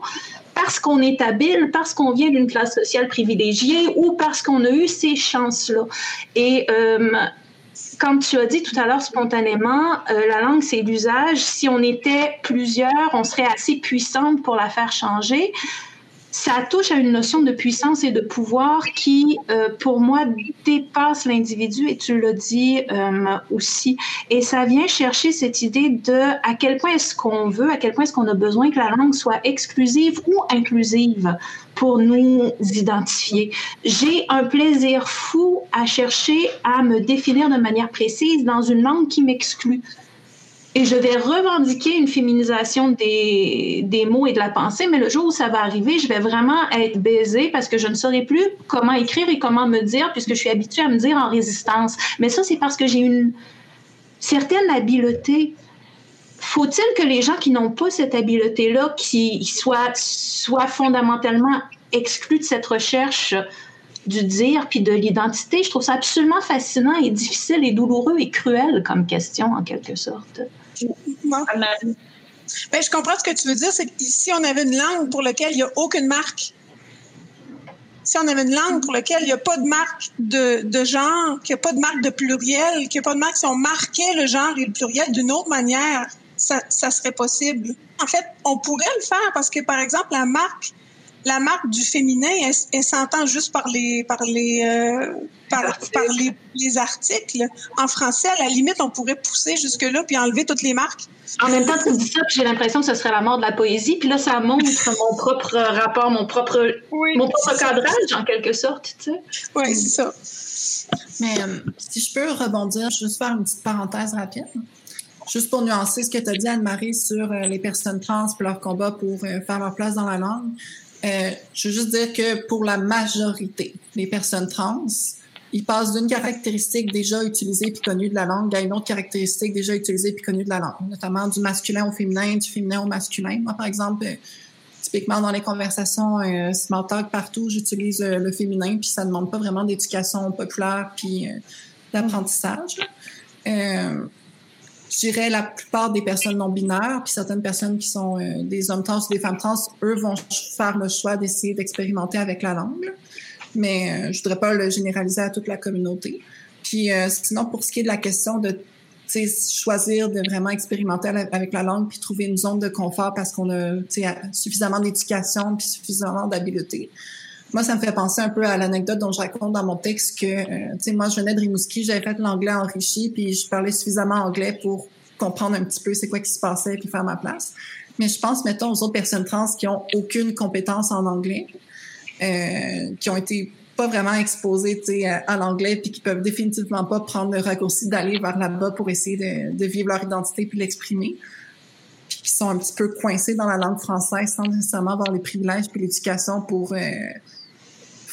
parce qu'on est habile, parce qu'on vient d'une classe sociale privilégiée ou parce qu'on a eu ces chances-là. Et euh, comme tu as dit tout à l'heure spontanément, euh, la langue, c'est l'usage. Si on était plusieurs, on serait assez puissante pour la faire changer ça touche à une notion de puissance et de pouvoir qui, euh, pour moi, dépasse l'individu, et tu l'as dit euh, aussi. Et ça vient chercher cette idée de à quel point est-ce qu'on veut, à quel point est-ce qu'on a besoin que la langue soit exclusive ou inclusive pour nous identifier. J'ai un plaisir fou à chercher à me définir de manière précise dans une langue qui m'exclut et je vais revendiquer une féminisation des, des, mots et de la pensée, mais le jour où ça va arriver, je vais vraiment être baisée parce que je ne saurai plus comment écrire et comment me dire puisque je suis habituée à me dire en résistance. Mais ça, c'est parce que j'ai une certaine habileté. Faut-il que les gens qui n'ont pas cette habileté-là, qui soient, soient fondamentalement exclus de cette recherche du dire puis de l'identité, je trouve ça absolument fascinant et difficile et douloureux et cruel comme question en quelque sorte. Ben, je comprends ce que tu veux dire. C'est que si on avait une langue pour laquelle il n'y a aucune marque, si on avait une langue pour laquelle il n'y a pas de marque de, de genre, qu'il n'y a pas de marque de pluriel, qu'il n'y a pas de marque, si on marquait le genre et le pluriel d'une autre manière, ça, ça serait possible. En fait, on pourrait le faire parce que, par exemple, la marque la marque du féminin, elle, s'entend juste par les par les euh, par, les, articles. En français, à la limite, on pourrait pousser jusque là puis enlever toutes les marques. En même temps, tu dis ça, puis j'ai l'impression que ce serait la mort de la poésie. Puis là, ça montre mon propre rapport, mon propre mon propre cadrage en quelque sorte, tu sais. Oui, c'est ça. Mais euh, si je peux rebondir, juste faire une petite parenthèse rapide. Juste pour nuancer ce que tu as dit, Anne-Marie, sur euh, les personnes trans et leur combat pour faire leur place dans la langue. Euh, je veux juste dire que pour la majorité des personnes trans, ils passent d'une caractéristique déjà utilisée puis connue de la langue à une autre caractéristique déjà utilisée puis connue de la langue, notamment du masculin au féminin, du féminin au masculin. Moi, par exemple, euh, typiquement dans les conversations euh, small talk partout, j'utilise euh, le féminin puis ça ne demande pas vraiment d'éducation populaire puis d'apprentissage je dirais la plupart des personnes non binaires, puis certaines personnes qui sont euh, des hommes trans ou des femmes trans, eux vont faire le choix d'essayer d'expérimenter avec la langue. Mais euh, je voudrais pas le généraliser à toute la communauté. Puis euh, sinon, pour ce qui est de la question de choisir de vraiment expérimenter avec la langue puis trouver une zone de confort parce qu'on a suffisamment d'éducation puis suffisamment d'habileté. Moi, ça me fait penser un peu à l'anecdote dont je raconte dans mon texte que, euh, tu sais, moi, je venais de Rimouski, j'avais fait l'anglais enrichi, puis je parlais suffisamment anglais pour comprendre un petit peu c'est quoi qui se passait puis faire ma place. Mais je pense, mettons, aux autres personnes trans qui ont aucune compétence en anglais, euh, qui ont été pas vraiment exposées, tu sais, à, l'anglais, puis qui peuvent définitivement pas prendre le raccourci d'aller vers là-bas pour essayer de, vivre leur identité puis l'exprimer qui sont un petit peu coincés dans la langue française sans nécessairement avoir les privilèges puis l'éducation pour euh,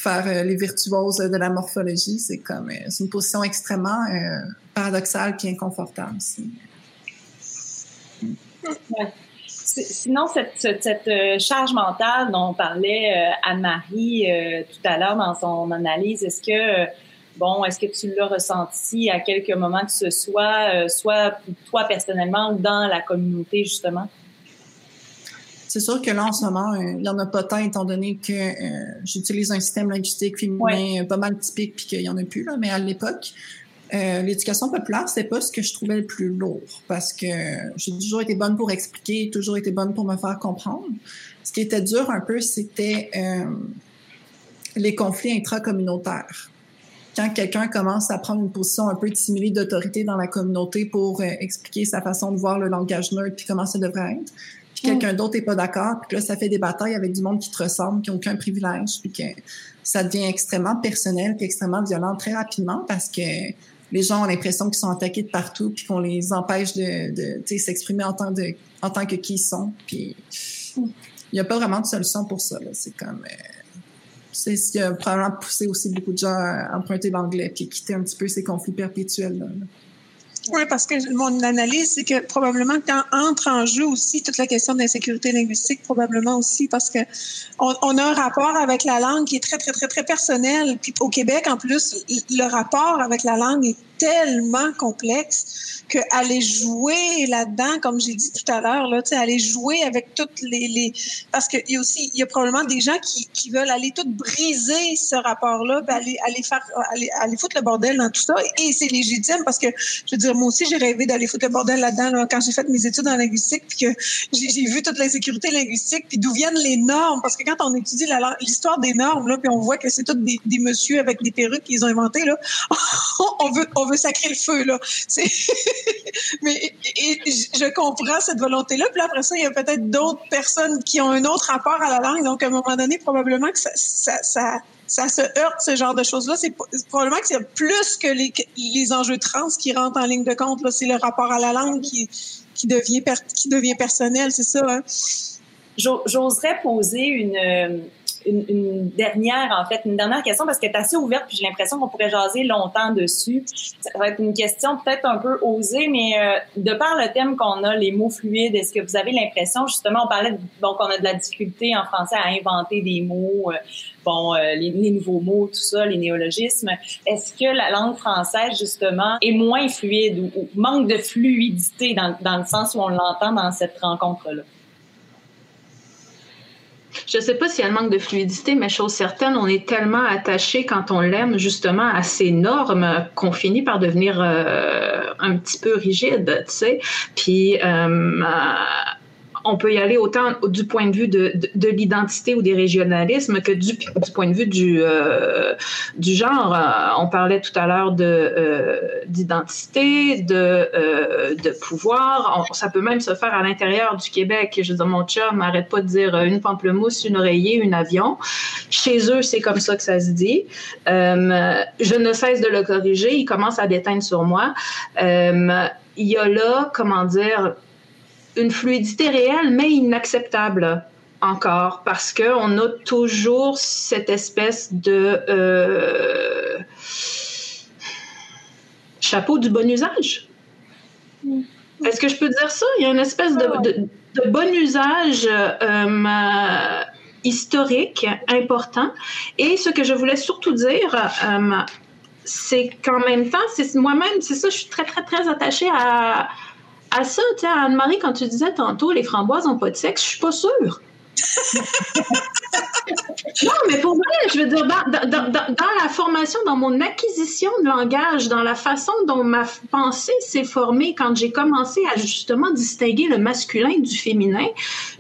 faire euh, les virtuoses de la morphologie, c'est comme euh, c'est une position extrêmement euh, paradoxale et inconfortable. Sinon, cette, charge mentale dont parlait Anne-Marie tout à l'heure dans son analyse, est-ce que bon, est-ce que tu l'as ressenti à quelques moments que ce soit, soit toi personnellement ou dans la communauté justement? C'est sûr que là, en ce moment, il n'y en a pas tant, étant donné que j'utilise un système linguistique féminin pas mal typique, puis qu'il n'y en a plus, là, mais à l'époque, euh, l'éducation populaire, c'est pas ce que je trouvais le plus lourd parce que j'ai toujours été bonne pour expliquer, toujours été bonne pour me faire comprendre. Ce qui était dur un peu, c'était euh, les conflits intracommunautaires. Quand quelqu'un commence à prendre une position un peu dissimulée d'autorité dans la communauté pour euh, expliquer sa façon de voir le langage neutre puis comment ça devrait être, quelqu'un mm. d'autre n'est pas d'accord, puis là, ça fait des batailles avec du monde qui te ressemble, qui n'a aucun privilège, puis que ça devient extrêmement personnel puis extrêmement violent très rapidement parce que les gens ont l'impression qu'ils sont attaqués de partout puis qu'on les empêche de, s'exprimer en tant, de, en tant que qui ils sont. Puis il n'y a pas vraiment de solution pour ça. C'est comme... Euh, c'est ce qui a probablement poussé aussi beaucoup de gens à emprunter l'anglais puis quitter un petit peu ces conflits perpétuels. Là. Oui, parce que mon analyse, c'est que probablement quand entre en jeu aussi toute la question de l'insécurité linguistique, probablement aussi parce que on, on, a un rapport avec la langue qui est très, très, très, très personnel. Puis au Québec, en plus, le rapport avec la langue est tellement complexe que aller jouer là-dedans, comme j'ai dit tout à l'heure, là, aller jouer avec toutes les, les... parce qu'il y a aussi, il y a probablement des gens qui, qui veulent aller tout briser ce rapport-là, aller, aller faire, aller, aller foutre le bordel dans tout ça. Et c'est légitime parce que, je veux dire, moi aussi, j'ai rêvé d'aller foutre le bordel là-dedans là, quand j'ai fait mes études en linguistique, puis que j'ai vu toute l'insécurité linguistique, puis d'où viennent les normes. Parce que quand on étudie l'histoire des normes, là, puis on voit que c'est tous des, des messieurs avec des perruques qu'ils ont inventés, là, on veut, veut sacrer le feu, là. Mais je comprends cette volonté-là. Puis après ça, il y a peut-être d'autres personnes qui ont un autre rapport à la langue. Donc, à un moment donné, probablement que ça, ça, ça, ça se heurte, ce genre de choses-là. C'est probablement que c'est plus que les, les enjeux trans qui rentrent en ligne de compte. C'est le rapport à la langue qui, qui, devient, qui devient personnel, c'est ça. Hein? J'oserais poser une une, dernière, en fait, une dernière question parce qu'elle est assez ouverte puis j'ai l'impression qu'on pourrait jaser longtemps dessus. Ça va être une question peut-être un peu osée, mais euh, de par le thème qu'on a, les mots fluides, est-ce que vous avez l'impression, justement, on parlait, donc on a de la difficulté en français à inventer des mots, euh, bon, euh, les, nouveaux mots, tout ça, les néologismes. Est-ce que la langue française, justement, est moins fluide ou, ou manque de fluidité dans, dans le sens où on l'entend dans cette rencontre-là? Je ne sais pas s'il y a un manque de fluidité, mais chose certaine, on est tellement attaché quand on l'aime justement à ces normes qu'on finit par devenir euh, un petit peu rigide, tu sais. Puis euh, on peut y aller autant du point de vue de, de, l'identité ou des régionalismes que du, du point de vue du, euh, du genre. Euh, on parlait tout à l'heure de euh, d'identité, de, de pouvoir. ça peut même se faire à l'intérieur du Québec. Je veux dire, mon chum n'arrête pas de dire une pamplemousse, une oreiller, une avion. Chez eux, c'est comme ça que ça se dit. je ne cesse de le corriger. Il commence à déteindre sur moi. il y a là, comment dire, une fluidité réelle, mais inacceptable encore, parce qu'on a toujours cette espèce de euh, chapeau du bon usage. Mm. Est-ce que je peux dire ça? Il y a une espèce de, bon usage euh, historique important. Et ce que je voulais surtout dire, euh, c'est qu'en même temps, c'est moi-même, c'est ça, je suis très, très, très attachée à, à ça, tu Anne-Marie, quand tu disais tantôt les framboises n'ont pas de sexe, je suis pas sûre. non, mais pour moi, je veux dire, dans, la formation, dans mon acquisition de langage, dans la façon dont ma pensée s'est formée quand j'ai commencé à justement distinguer le masculin du féminin,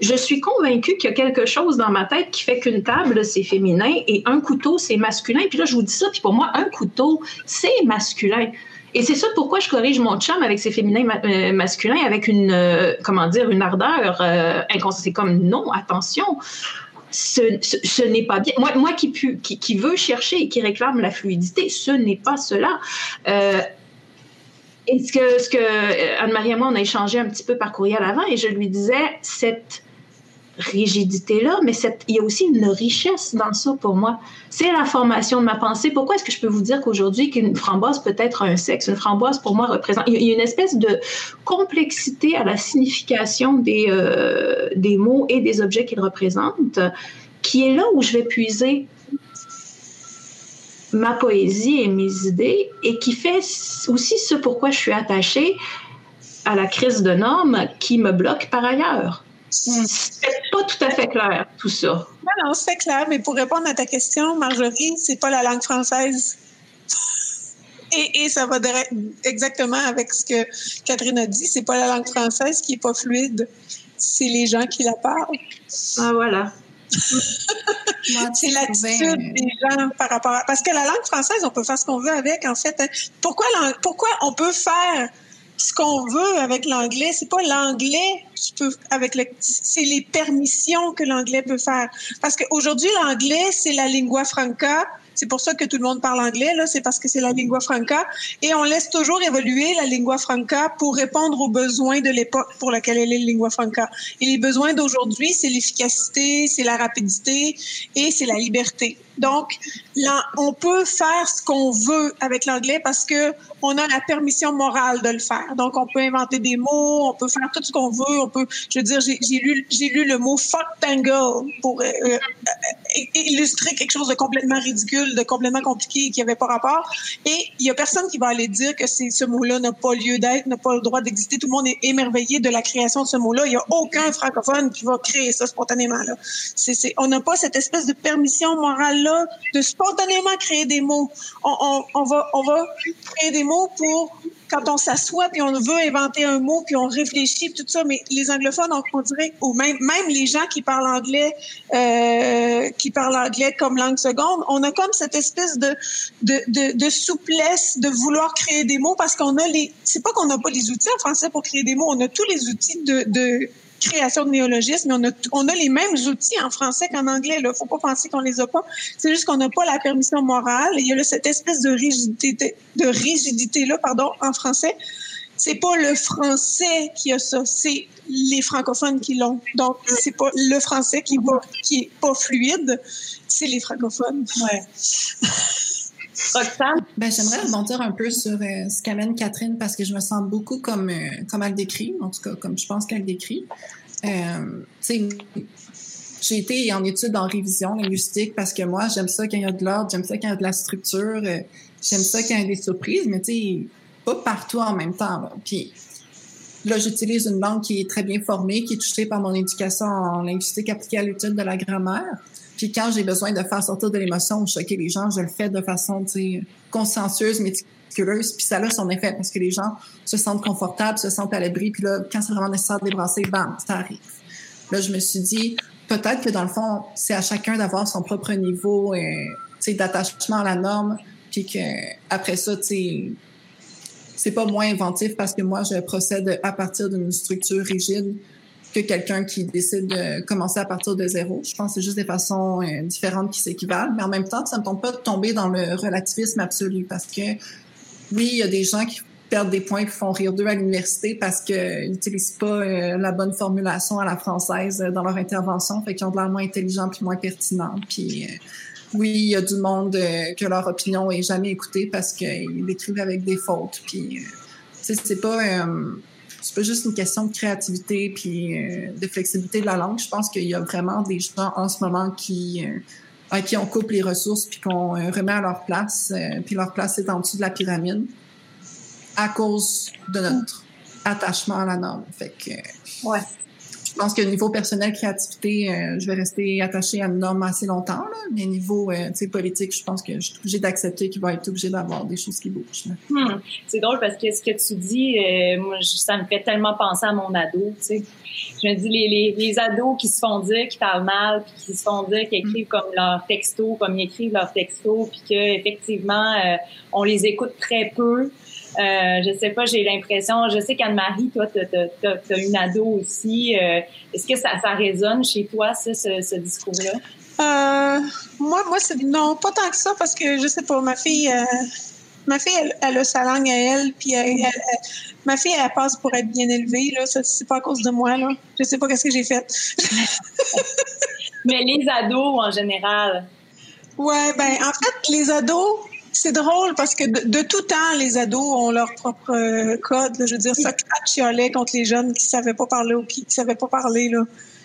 je suis convaincue qu'il y a quelque chose dans ma tête qui fait qu'une table, c'est féminin et un couteau, c'est masculin. Puis là, je vous dis ça, puis pour moi, un couteau, c'est masculin. Et c'est ça pourquoi je corrige mon chum avec ses féminins euh, masculins avec une, euh, comment dire, une ardeur euh, C'est comme non, attention. Ce, n'est pas bien. Moi, qui, qui, veut chercher et qui réclame la fluidité, ce n'est pas cela. et ce que, ce que Anne-Marie et moi, on a échangé un petit peu par courriel avant, et je lui disais, cette rigidité-là, mais il y a aussi une richesse dans ça pour moi. C'est la formation de ma pensée. Pourquoi est-ce que je peux vous dire qu'aujourd'hui qu'une framboise peut être un sexe? Une framboise, pour moi, représente... Il y a une espèce de complexité à la signification des, euh, des mots et des objets qu'ils représentent, qui est là où je vais puiser ma poésie et mes idées, et qui fait aussi ce pourquoi je suis attachée à la crise de normes qui me bloque par ailleurs. C'est pas tout à fait clair, tout ça. Non, non, c'est clair, mais pour répondre à ta question, Marjorie, c'est pas la langue française. Et, et, ça va exactement avec ce que Catherine a dit. C'est pas la langue française qui est pas fluide, c'est les gens qui la parlent. Ah voilà. c'est l'attitude des gens par rapport à... Parce que la langue française, on peut faire ce qu'on veut avec, en fait. Pourquoi, pourquoi on peut faire ce qu'on veut avec l'anglais, c'est pas l'anglais avec le, c'est les permissions que l'anglais peut faire. Parce qu'aujourd'hui, l'anglais, c'est la lingua franca c'est pour ça que tout le monde parle anglais, là, c'est parce que c'est la lingua franca. Et on laisse toujours évoluer la lingua franca pour répondre aux besoins de l'époque pour laquelle elle est la lingua franca. Et les besoins d'aujourd'hui, c'est l'efficacité, c'est la rapidité et c'est la liberté. Donc, là, on peut faire ce qu'on veut avec l'anglais parce que on a la permission morale de le faire. Donc, on peut inventer des mots, on peut faire tout ce qu'on veut. On peut, je veux dire, j'ai lu, j'ai lu le mot fuck tangle pour euh, euh, illustrer quelque chose de complètement ridicule, de complètement compliqué qui avait pas rapport. Et il y a personne qui va aller dire que ce mot-là n'a pas lieu d'être, n'a pas le droit d'exister. Tout le monde est émerveillé de la création de ce mot-là. Il y a aucun francophone qui va créer ça spontanément. Là. C'est, on n'a pas cette espèce de permission morale de spontanément créer des mots. On, va, on va créer des mots pour quand on s'assoit puis on veut inventer un mot puis on réfléchit tout ça. Mais les anglophones, on, dirait, ou même, même les gens qui parlent anglais, euh, qui parlent anglais comme langue seconde, on a comme cette espèce de, de, souplesse de vouloir créer des mots parce qu'on a les. C'est pas qu'on n'a pas les outils en français pour créer des mots, on a tous les outils de, de création de néologismes, on a, on a les mêmes outils en français qu'en anglais. Il ne faut pas penser qu'on les a pas. C'est juste qu'on n'a pas la permission morale. Il y a cette espèce de rigidité, de rigidité là, pardon, en français. C'est pas le français qui a ça, c'est les francophones qui l'ont. Donc, c'est pas le français qui, va, qui est pas fluide, c'est les francophones. Ouais. Ben, j'aimerais rebondir un peu sur euh, ce qu'amène Catherine parce que je me sens beaucoup comme, euh, comme elle décrit, en tout cas comme je pense qu'elle décrit. Euh, j'ai été en études en révision linguistique parce que moi, j'aime ça quand il y a de l'ordre, j'aime ça quand il y a de la structure, euh, j'aime ça quand il y a des surprises, mais tu pas partout en même temps. Là. Puis là, j'utilise une langue qui est très bien formée, qui est touchée par mon éducation en linguistique appliquée à l'étude de la grammaire. Puis quand j'ai besoin de faire sortir de l'émotion ou choquer les gens, je le fais de façon consciencieuse, méticuleuse. Puis ça a son effet parce que les gens se sentent confortables, se sentent à l'abri. Puis là, quand c'est vraiment nécessaire de les brasser, bam, ça arrive. Là, je me suis dit, peut-être que dans le fond, c'est à chacun d'avoir son propre niveau euh, d'attachement à la norme. Puis que après ça, tu c'est pas moins inventif parce que moi, je procède à partir d'une structure rigide que quelqu'un qui décide de commencer à partir de zéro. Je pense que c'est juste des façons euh, différentes qui s'équivalent, mais en même temps, ça ne tombe pas de tomber dans le relativisme absolu parce que oui, il y a des gens qui perdent des points et font rire d'eux à l'université parce qu'ils n'utilisent pas euh, la bonne formulation à la française euh, dans leur intervention, fait qu'ils ont de l'air moins intelligents puis moins pertinents. Puis oui, il y a du monde que leur opinion est jamais écoutée parce qu'ils écrivent avec des fautes. Puis c'est pas c'est pas juste une question de créativité puis euh, de flexibilité de la langue. Je pense qu'il y a vraiment des gens en ce moment qui euh, à qui on coupe les ressources puis qu'on euh, remet à leur place, puis leur place est en dessous de la pyramide à cause de notre attachement à la norme. Fait que ouais. Je pense que niveau personnel, créativité, euh, je vais rester attachée à une norme assez longtemps. Là, mais niveau euh, politique, je pense que je suis obligée d'accepter qu'il va être obligé d'avoir des choses qui bougent. Hmm. C'est drôle parce que ce que tu dis, euh, moi, ça me fait tellement penser à mon ado. sais. Je me dis, les, les, les, ados qui se font dire qu'ils parlent mal, puis qui se font dire qu'ils écrivent comme leur texto, comme ils écrivent leur texto, puis qu'effectivement, euh, on les écoute très peu. Euh, je sais pas, j'ai l'impression, je sais qu'Anne-Marie, toi, tu as, une ado aussi. Euh, est-ce que ça, ça résonne chez toi, ça, ce, ce discours-là? Euh, moi, moi c'est non, pas tant que ça, parce que je sais pas, ma fille, ma fille, elle, a sa langue à elle, puis ma fille, elle passe pour être bien élevée, là. Ça, c'est pas à cause de moi, là. Je sais pas qu'est-ce que j'ai fait. Mais les ados, en général. Ouais, ben, en fait, les ados, c'est drôle parce que de, tout temps, les ados ont leur propre euh, code. je veux dire, ça chialait contre les jeunes qui savaient pas parler ou qui, ne savaient pas parler. Là.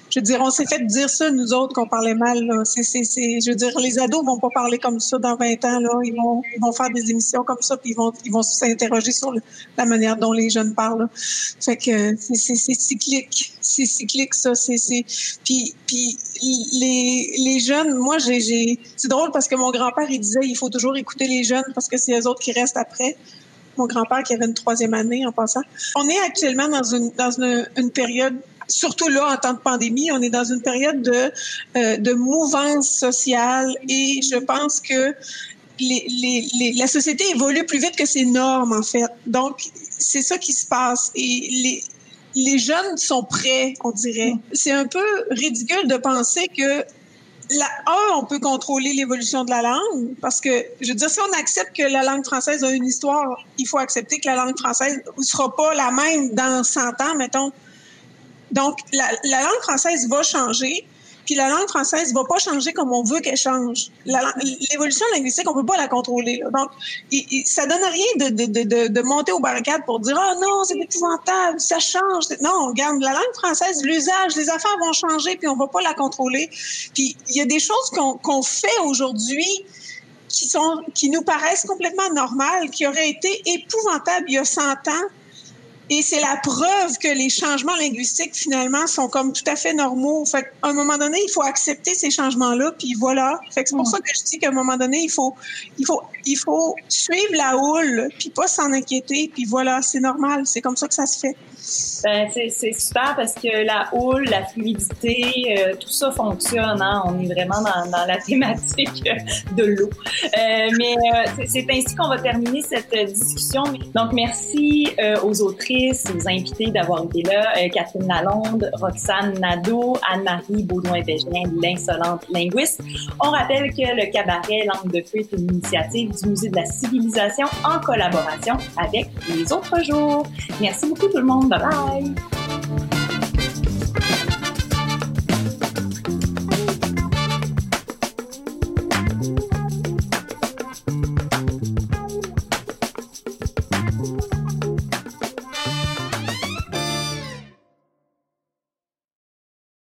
Je veux dire, on s'est fait dire ça, nous autres, qu'on parlait mal. C'est, c'est, c'est, je veux dire, les ados vont pas parler comme ça dans 20 ans. Là. Ils, vont, ils vont faire des émissions comme ça, puis ils vont, ils vont s'interroger sur la manière dont les jeunes parlent. Fait que c'est, cyclique. C'est cyclique, ça. C'est. Puis, puis les, les jeunes, moi, j'ai... C'est drôle parce que mon grand-père, il disait il faut toujours écouter les jeunes parce que c'est eux autres qui restent après mon grand-père qui avait une troisième année en passant. On est actuellement dans une, dans une, une période surtout là, en temps de pandémie, on est dans une période de, euh, de mouvance sociale et je pense que les, les, la société évolue plus vite que ses normes, en fait. Donc, c'est ça qui se passe. Et les, les jeunes sont prêts, on dirait. C'est un peu ridicule de penser que la, un, on peut contrôler l'évolution de la langue parce que, je veux dire, si on accepte que la langue française a une histoire, il faut accepter que la langue française ne sera pas la même dans 100 ans, mettons. Donc, la, la, langue française va changer, puis la langue française va pas changer comme on veut qu'elle change. L'évolution linguistique, on peut pas la contrôler. Là. Donc, il, ça donne rien de, de, de, de, monter aux barricades pour dire « Ah oh non, c'est épouvantable, ça change. » Non, regarde, la langue française, l'usage, les affaires vont changer, puis on va pas la contrôler. Puis, il y a des choses qu'on qu'on fait aujourd'hui qui, sont, qui nous paraissent complètement normales, qui auraient été épouvantables il y a 100 ans, et c'est la preuve que les changements linguistiques, finalement, sont comme tout à fait normaux. Fait qu'à un moment donné, il faut accepter ces changements-là, puis voilà. Fait que c'est pour ça que je dis qu'à un moment donné, il faut, il faut, il faut suivre la houle, puis pas s'en inquiéter, puis voilà, c'est normal. C'est comme ça que ça se fait. Ben, c'est super parce que la houle, la fluidité, euh, tout ça fonctionne. Hein? On est vraiment dans, la thématique de l'eau. Euh, mais euh, c'est ainsi qu'on va terminer cette discussion. Donc, merci aux autrices, aux invités d'avoir été là. Catherine Lalonde, Roxane Nadeau, Anne-Marie Baudouin-Bégin, l'insolente linguiste. On rappelle que le cabaret Langue de feu est une initiative du Musée de la civilisation en collaboration avec les autres jours. Merci beaucoup tout le monde. Bye bye.